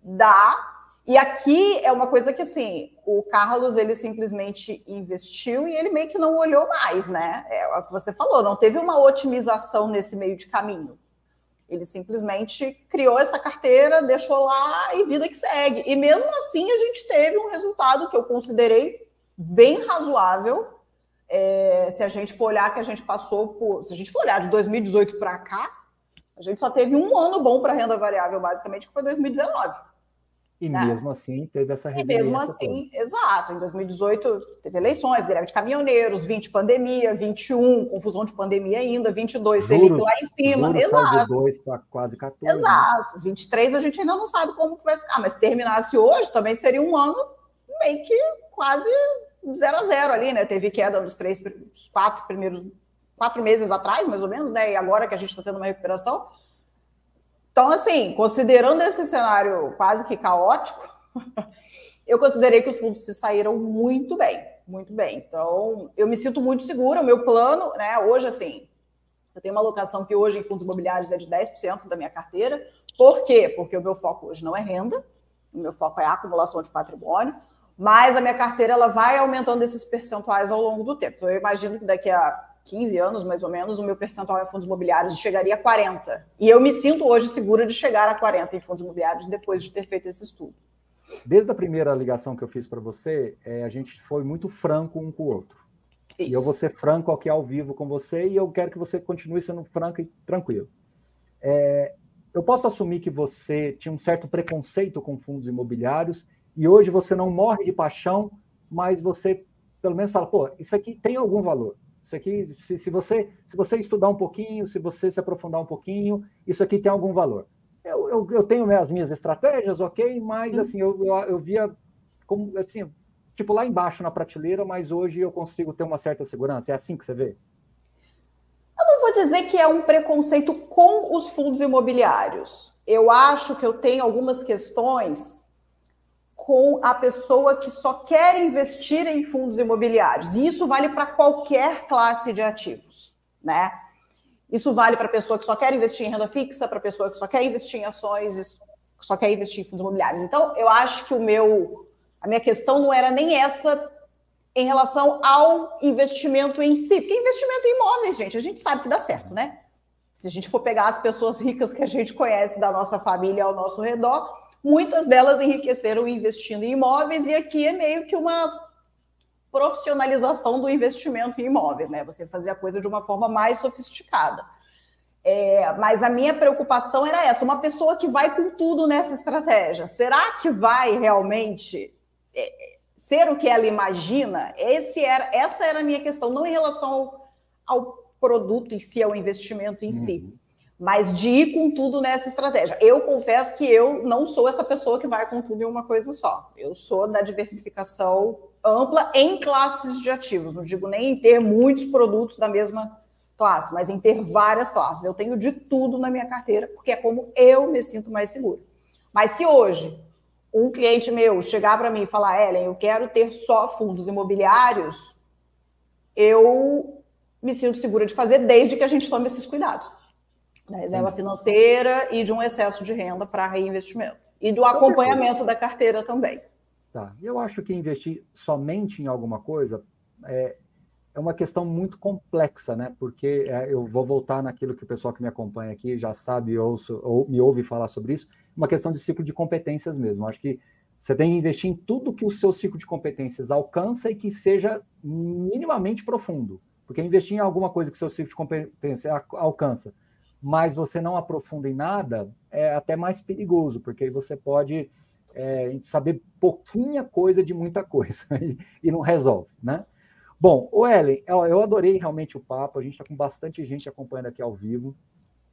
dá. E aqui é uma coisa que assim, o Carlos ele simplesmente investiu e ele meio que não olhou mais, né? É o que você falou, não teve uma otimização nesse meio de caminho. Ele simplesmente criou essa carteira, deixou lá e vida que segue. E mesmo assim a gente teve um resultado que eu considerei bem razoável é, se a gente for olhar que a gente passou por. Se a gente for olhar de 2018 para cá, a gente só teve um ano bom para renda variável, basicamente, que foi 2019. E né? mesmo assim teve essa resiliência. E mesmo assim, toda. exato. Em 2018 teve eleições, greve de caminhoneiros, 20 pandemia, 21 confusão de pandemia ainda, 22 Selic lá em cima. Juros exato. De 2 para quase 14. Né? Exato. Né? 23 a gente ainda não sabe como que vai ficar, mas se terminasse hoje também seria um ano meio que quase 0 a 0 ali, né? Teve queda nos três, quatro primeiros, quatro meses atrás, mais ou menos, né? E agora que a gente está tendo uma recuperação. Então, assim, considerando esse cenário quase que caótico, *laughs* eu considerei que os fundos se saíram muito bem, muito bem. Então, eu me sinto muito segura. O meu plano, né? Hoje, assim, eu tenho uma alocação que hoje em fundos imobiliários é de 10% da minha carteira. Por quê? Porque o meu foco hoje não é renda, o meu foco é acumulação de patrimônio mas a minha carteira ela vai aumentando esses percentuais ao longo do tempo. Então, eu imagino que daqui a 15 anos, mais ou menos, o meu percentual em fundos imobiliários chegaria a 40. E eu me sinto hoje segura de chegar a 40 em fundos imobiliários depois de ter feito esse estudo. Desde a primeira ligação que eu fiz para você, é, a gente foi muito franco um com o outro. Isso. E eu vou ser franco aqui ao vivo com você e eu quero que você continue sendo franco e tranquilo. É, eu posso assumir que você tinha um certo preconceito com fundos imobiliários e hoje você não morre de paixão, mas você pelo menos fala, pô, isso aqui tem algum valor. Isso aqui, se, se, você, se você estudar um pouquinho, se você se aprofundar um pouquinho, isso aqui tem algum valor. Eu, eu, eu tenho as minhas estratégias, ok, mas assim, eu, eu, eu via como assim, tipo lá embaixo na prateleira, mas hoje eu consigo ter uma certa segurança. É assim que você vê? Eu não vou dizer que é um preconceito com os fundos imobiliários. Eu acho que eu tenho algumas questões com a pessoa que só quer investir em fundos imobiliários. E isso vale para qualquer classe de ativos, né? Isso vale para pessoa que só quer investir em renda fixa, para pessoa que só quer investir em ações, só quer investir em fundos imobiliários. Então, eu acho que o meu, a minha questão não era nem essa em relação ao investimento em si, porque investimento em imóveis, gente, a gente sabe que dá certo, né? Se a gente for pegar as pessoas ricas que a gente conhece da nossa família ao nosso redor, muitas delas enriqueceram investindo em imóveis, e aqui é meio que uma profissionalização do investimento em imóveis, né? Você fazer a coisa de uma forma mais sofisticada. É, mas a minha preocupação era essa: uma pessoa que vai com tudo nessa estratégia, será que vai realmente é, ser o que ela imagina? Esse era, essa era a minha questão, não em relação ao, ao produto em si, ao investimento em uhum. si, mas de ir com tudo nessa estratégia. Eu confesso que eu não sou essa pessoa que vai com tudo em uma coisa só. Eu sou da diversificação ampla em classes de ativos. Não digo nem em ter muitos produtos da mesma classe, mas em ter várias classes. Eu tenho de tudo na minha carteira, porque é como eu me sinto mais seguro. Mas se hoje um cliente meu chegar para mim e falar, Ellen, eu quero ter só fundos imobiliários, eu me sinto segura de fazer desde que a gente tome esses cuidados. Da reserva financeira e de um excesso de renda para reinvestimento. E do acompanhamento da carteira também. Tá. Eu acho que investir somente em alguma coisa é, é uma questão muito complexa, né? Porque é, eu vou voltar naquilo que o pessoal que me acompanha aqui já sabe ouço, ou me ouve falar sobre isso, uma questão de ciclo de competências mesmo. Acho que você tem que investir em tudo que o seu ciclo de competências alcança e que seja minimamente profundo. Porque investir em alguma coisa que o seu ciclo de competência alcança, mas você não aprofunda em nada, é até mais perigoso, porque aí você pode é, saber pouquinha coisa de muita coisa *laughs* e, e não resolve, né? Bom, o Ellen, eu adorei realmente o papo, a gente está com bastante gente acompanhando aqui ao vivo.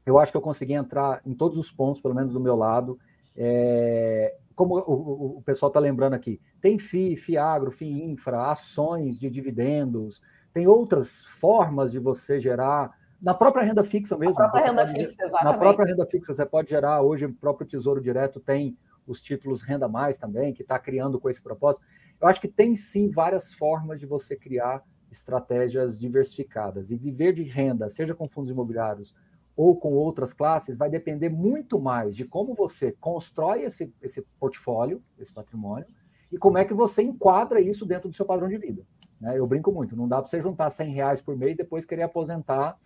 Eu acho que eu consegui entrar em todos os pontos, pelo menos do meu lado. É, como o, o pessoal está lembrando aqui, tem FI, FIAGRO, FIINFRA, ações de dividendos, tem outras formas de você gerar na própria renda fixa mesmo. Na própria renda fixa, exatamente. Na própria renda fixa, você pode gerar, hoje o próprio Tesouro Direto tem os títulos Renda Mais também, que está criando com esse propósito. Eu acho que tem sim várias formas de você criar estratégias diversificadas. E viver de renda, seja com fundos imobiliários ou com outras classes, vai depender muito mais de como você constrói esse, esse portfólio, esse patrimônio, e como é que você enquadra isso dentro do seu padrão de vida. Né? Eu brinco muito, não dá para você juntar 100 reais por mês e depois querer aposentar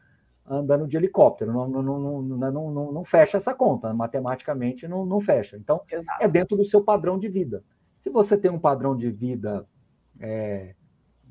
andando de helicóptero. Não, não, não, não, não, não fecha essa conta, matematicamente não, não fecha. Então, Exato. é dentro do seu padrão de vida. Se você tem um padrão de vida é,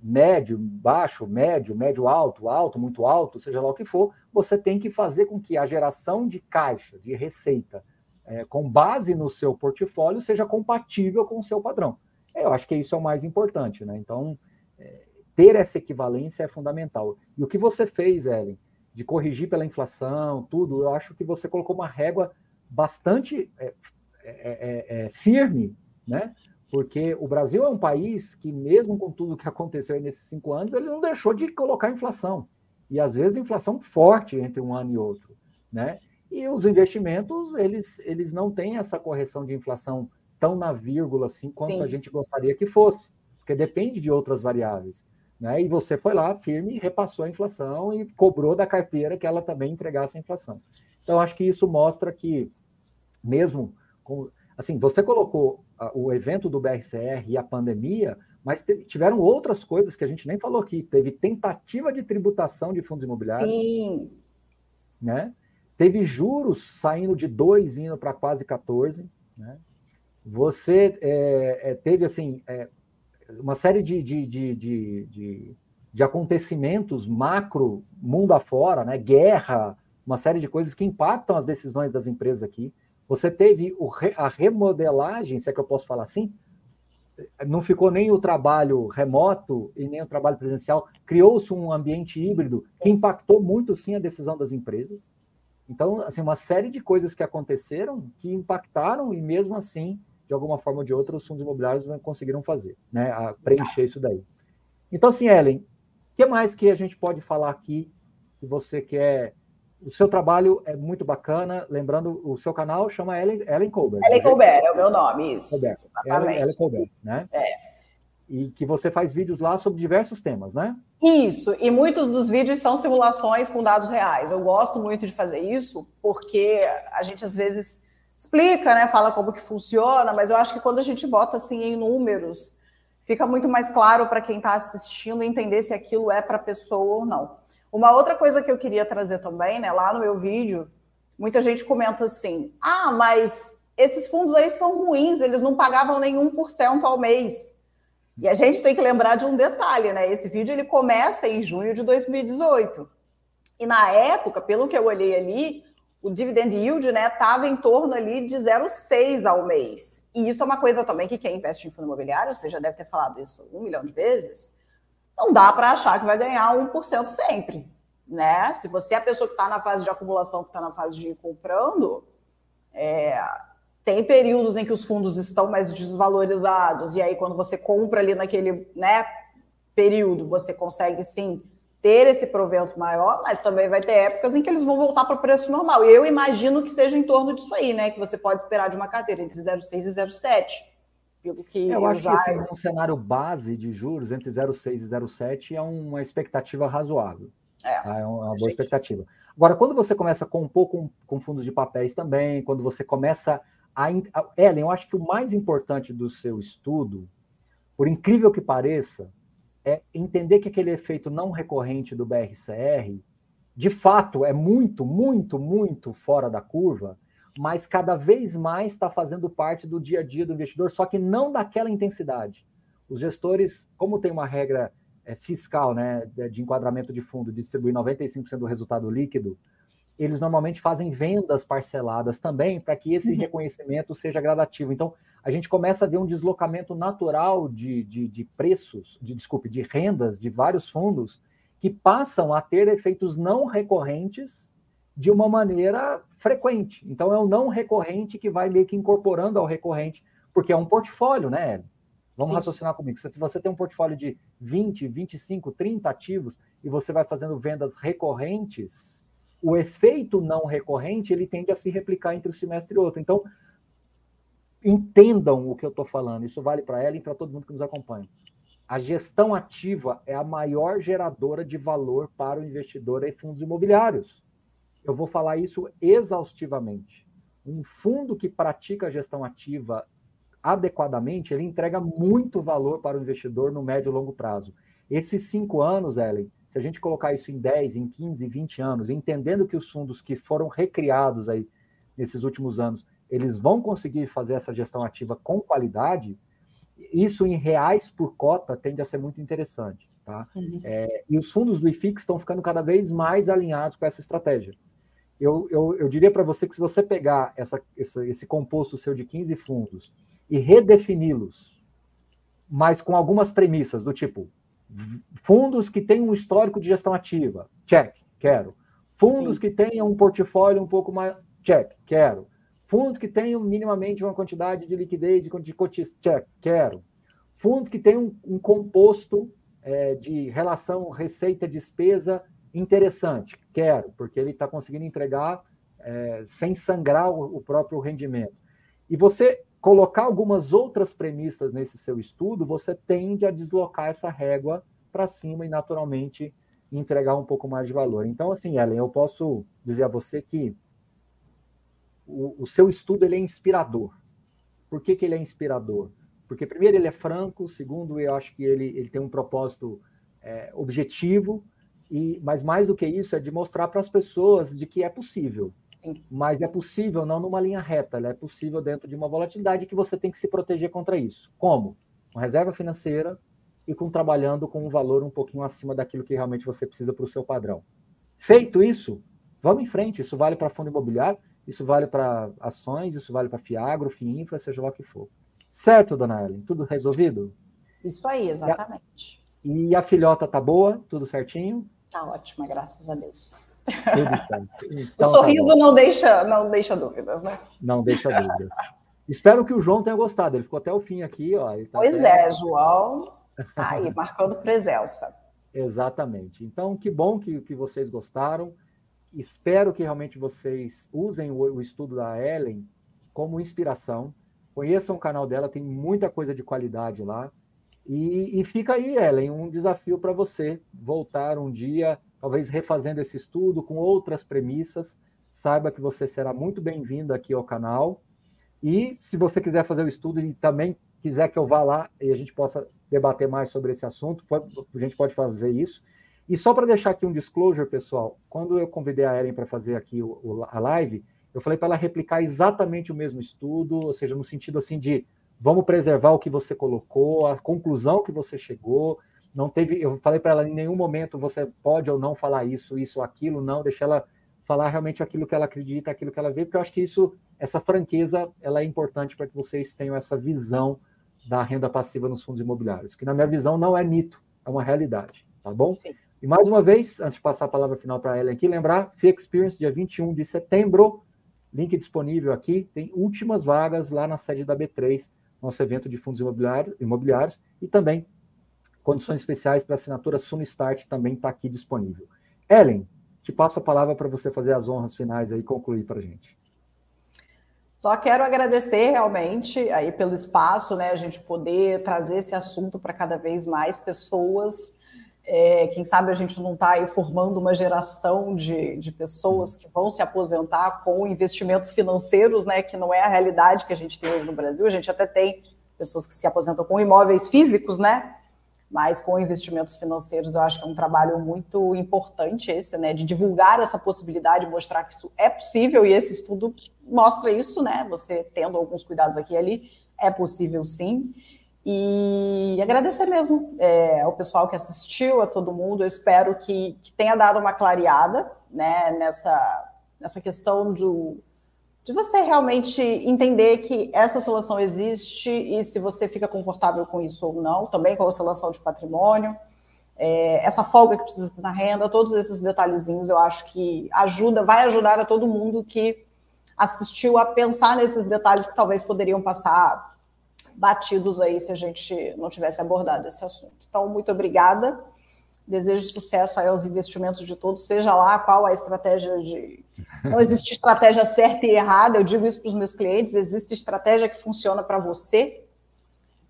médio, baixo, médio, médio alto, alto, muito alto, seja lá o que for, você tem que fazer com que a geração de caixa, de receita, é, com base no seu portfólio, seja compatível com o seu padrão. Eu acho que isso é o mais importante, né? Então, é, ter essa equivalência é fundamental. E o que você fez, Ellen, de corrigir pela inflação, tudo, eu acho que você colocou uma régua bastante é, é, é, é, firme, né? Porque o Brasil é um país que, mesmo com tudo que *laughs* aconteceu nesses cinco anos, ele não deixou de colocar inflação. E às vezes inflação forte entre um ano e outro, né? E os investimentos, eles, eles não têm essa correção de inflação tão na vírgula assim quanto Sim. a gente gostaria que fosse, porque depende de outras variáveis. Né? E você foi lá firme, repassou a inflação e cobrou da carteira que ela também entregasse a inflação. Então, acho que isso mostra que, mesmo com, assim, você colocou o evento do BRCR e a pandemia, mas tiveram outras coisas que a gente nem falou aqui. Teve tentativa de tributação de fundos imobiliários. Sim. Né? Teve juros saindo de 2 indo para quase 14. Né? Você é, é, teve assim é, uma série de, de, de, de, de acontecimentos macro, mundo afora, né? guerra, uma série de coisas que impactam as decisões das empresas aqui. Você teve o, a remodelagem, se é que eu posso falar assim, não ficou nem o trabalho remoto e nem o trabalho presencial, criou-se um ambiente híbrido que impactou muito sim a decisão das empresas. Então, assim, uma série de coisas que aconteceram que impactaram e mesmo assim de alguma forma ou de outra, os fundos imobiliários conseguiram fazer, né? A preencher isso daí. Então, assim, Ellen, o que mais que a gente pode falar aqui que você quer? O seu trabalho é muito bacana. Lembrando, o seu canal chama Ellen, Ellen Colbert. Ellen Colbert, é o meu nome, isso. Colbert. Exatamente. Ellen, Ellen Colbert, né? É. e que você faz vídeos lá sobre diversos temas, né? Isso, e muitos dos vídeos são simulações com dados reais. Eu gosto muito de fazer isso, porque a gente às vezes explica, né, fala como que funciona, mas eu acho que quando a gente bota assim em números, fica muito mais claro para quem está assistindo entender se aquilo é para a pessoa ou não. Uma outra coisa que eu queria trazer também, né, lá no meu vídeo, muita gente comenta assim: "Ah, mas esses fundos aí são ruins, eles não pagavam nenhum por cento ao mês". E a gente tem que lembrar de um detalhe, né? Esse vídeo ele começa em junho de 2018. E na época, pelo que eu olhei ali, o dividend yield né, estava em torno ali de 0,6 ao mês. E isso é uma coisa também que quem investe em fundo imobiliário, você já deve ter falado isso um milhão de vezes, não dá para achar que vai ganhar 1% sempre. Né? Se você é a pessoa que está na fase de acumulação, que está na fase de ir comprando, é, tem períodos em que os fundos estão mais desvalorizados, e aí quando você compra ali naquele né, período, você consegue sim ter esse provento maior, mas também vai ter épocas em que eles vão voltar para o preço normal. E eu imagino que seja em torno disso aí, né? Que você pode esperar de uma carteira entre 0,6 e 0,7. Pelo que eu, eu acho já... que esse, um cenário base de juros entre 0,6 e 0,7 é uma expectativa razoável. É, tá? é uma boa gente... expectativa. Agora, quando você começa a compor com, com fundos de papéis também, quando você começa a. Ellen, eu acho que o mais importante do seu estudo, por incrível que pareça, é entender que aquele efeito não recorrente do BRCR, de fato, é muito, muito, muito fora da curva, mas cada vez mais está fazendo parte do dia a dia do investidor, só que não daquela intensidade. Os gestores, como tem uma regra é, fiscal né, de enquadramento de fundo, distribuir 95% do resultado líquido, eles normalmente fazem vendas parceladas também para que esse uhum. reconhecimento seja gradativo. Então, a gente começa a ver um deslocamento natural de, de, de, preços, de desculpe, de rendas de vários fundos que passam a ter efeitos não recorrentes de uma maneira frequente. Então, é o não recorrente que vai meio que incorporando ao recorrente, porque é um portfólio, né? Vamos Sim. raciocinar comigo. Se você tem um portfólio de 20, 25, 30 ativos e você vai fazendo vendas recorrentes, o efeito não recorrente ele tende a se replicar entre um semestre e outro. Então, entendam o que eu estou falando. Isso vale para ela e para todo mundo que nos acompanha. A gestão ativa é a maior geradora de valor para o investidor em fundos imobiliários. Eu vou falar isso exaustivamente. Um fundo que pratica a gestão ativa adequadamente, ele entrega muito valor para o investidor no médio e longo prazo. Esses cinco anos, Ellen, se a gente colocar isso em 10, em 15, 20 anos, entendendo que os fundos que foram recriados aí nesses últimos anos, eles vão conseguir fazer essa gestão ativa com qualidade, isso em reais por cota tende a ser muito interessante. Tá? Uhum. É, e os fundos do IFIX estão ficando cada vez mais alinhados com essa estratégia. Eu, eu, eu diria para você que se você pegar essa, essa, esse composto seu de 15 fundos e redefini-los, mas com algumas premissas do tipo, Fundos que têm um histórico de gestão ativa, check, quero. Fundos Sim. que tenham um portfólio um pouco mais, check, quero. Fundos que tenham minimamente uma quantidade de liquidez e de cotista, check, quero. Fundos que tenham um, um composto é, de relação receita-despesa interessante, quero, porque ele está conseguindo entregar é, sem sangrar o, o próprio rendimento. E você colocar algumas outras premissas nesse seu estudo, você tende a deslocar essa régua para cima e naturalmente entregar um pouco mais de valor. Então, assim, Ellen, eu posso dizer a você que o, o seu estudo ele é inspirador. Por que, que ele é inspirador? Porque, primeiro, ele é franco, segundo, eu acho que ele, ele tem um propósito é, objetivo, e, mas mais do que isso, é de mostrar para as pessoas de que é possível. Mas é possível não numa linha reta, é possível dentro de uma volatilidade que você tem que se proteger contra isso. Como? Com reserva financeira e com trabalhando com um valor um pouquinho acima daquilo que realmente você precisa para o seu padrão. Feito isso, vamos em frente. Isso vale para fundo imobiliário, isso vale para ações, isso vale para Fiagro, FIINFRA, seja lá o que for. Certo, dona Ellen? Tudo resolvido? Isso aí, exatamente. E a filhota tá boa? Tudo certinho? Tá ótima, graças a Deus. Tudo certo. Então, o sorriso tá não, deixa, não deixa dúvidas, né? Não deixa dúvidas. Espero que o João tenha gostado. Ele ficou até o fim aqui, ó. Tá pois até... é, João. Tá aí, *laughs* marcando presença. Exatamente. Então, que bom que, que vocês gostaram. Espero que realmente vocês usem o, o estudo da Ellen como inspiração. Conheçam o canal dela, tem muita coisa de qualidade lá. E, e fica aí, Ellen, um desafio para você voltar um dia, talvez refazendo esse estudo com outras premissas. Saiba que você será muito bem-vindo aqui ao canal. E se você quiser fazer o estudo e também quiser que eu vá lá e a gente possa debater mais sobre esse assunto, a gente pode fazer isso. E só para deixar aqui um disclosure, pessoal, quando eu convidei a Ellen para fazer aqui a live, eu falei para ela replicar exatamente o mesmo estudo, ou seja, no sentido assim de vamos preservar o que você colocou, a conclusão que você chegou. Não teve, eu falei para ela em nenhum momento você pode ou não falar isso, isso, aquilo, não, deixa ela falar realmente aquilo que ela acredita, aquilo que ela vê, porque eu acho que isso, essa franqueza, ela é importante para que vocês tenham essa visão da renda passiva nos fundos imobiliários, que na minha visão não é mito, é uma realidade, tá bom? Sim. E mais uma vez, antes de passar a palavra final para ela aqui, lembrar, Fee Experience, dia 21 de setembro, link disponível aqui, tem últimas vagas lá na sede da B3, nosso evento de fundos imobiliários, imobiliários e também condições especiais para assinatura Sunstart também está aqui disponível. Ellen, te passo a palavra para você fazer as honras finais aí e concluir para a gente. Só quero agradecer realmente aí pelo espaço, né, a gente poder trazer esse assunto para cada vez mais pessoas. É, quem sabe a gente não está aí formando uma geração de, de pessoas que vão se aposentar com investimentos financeiros, né, que não é a realidade que a gente tem hoje no Brasil. A gente até tem pessoas que se aposentam com imóveis físicos, né, mas com investimentos financeiros eu acho que é um trabalho muito importante esse, né, de divulgar essa possibilidade, mostrar que isso é possível e esse estudo mostra isso, né, você tendo alguns cuidados aqui e ali, é possível sim. E agradecer mesmo é, ao pessoal que assistiu, a todo mundo. Eu espero que, que tenha dado uma clareada né, nessa, nessa questão do, de você realmente entender que essa oscilação existe e se você fica confortável com isso ou não, também com a oscilação de patrimônio, é, essa folga que precisa ter na renda, todos esses detalhezinhos eu acho que ajuda, vai ajudar a todo mundo que assistiu a pensar nesses detalhes que talvez poderiam passar batidos aí se a gente não tivesse abordado esse assunto. Então, muito obrigada. Desejo sucesso aí aos investimentos de todos, seja lá qual a estratégia de. Não existe estratégia certa e errada, eu digo isso para os meus clientes, existe estratégia que funciona para você.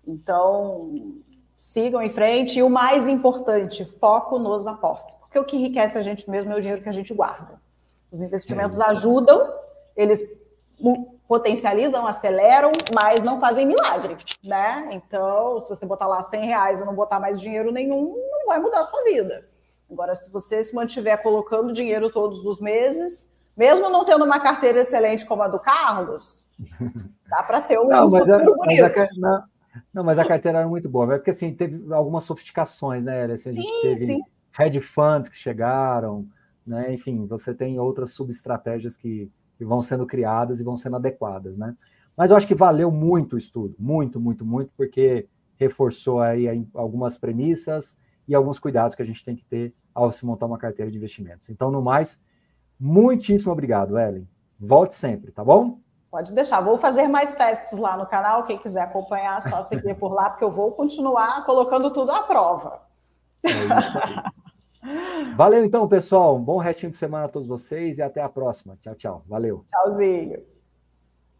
Então, sigam em frente. E o mais importante, foco nos aportes. Porque o que enriquece a gente mesmo é o dinheiro que a gente guarda. Os investimentos é ajudam, eles potencializam, aceleram, mas não fazem milagre, né? Então, se você botar lá 100 reais e não botar mais dinheiro nenhum, não vai mudar a sua vida. Agora, se você se mantiver colocando dinheiro todos os meses, mesmo não tendo uma carteira excelente como a do Carlos, dá para ter um *laughs* não, mas a, mas a, não, não, mas a carteira era muito boa, porque assim, teve algumas sofisticações, né, assim, a gente sim, teve sim. hedge funds que chegaram, né, enfim, você tem outras subestratégias que, que vão sendo criadas e vão sendo adequadas, né? Mas eu acho que valeu muito o estudo, muito, muito, muito, porque reforçou aí algumas premissas e alguns cuidados que a gente tem que ter ao se montar uma carteira de investimentos. Então, no mais, muitíssimo obrigado, Ellen. Volte sempre, tá bom? Pode deixar. Vou fazer mais testes lá no canal. Quem quiser acompanhar, só *laughs* seguir por lá, porque eu vou continuar colocando tudo à prova. É isso aí. Valeu então, pessoal. Um bom restinho de semana a todos vocês e até a próxima. Tchau, tchau. Valeu. Tchauzinho.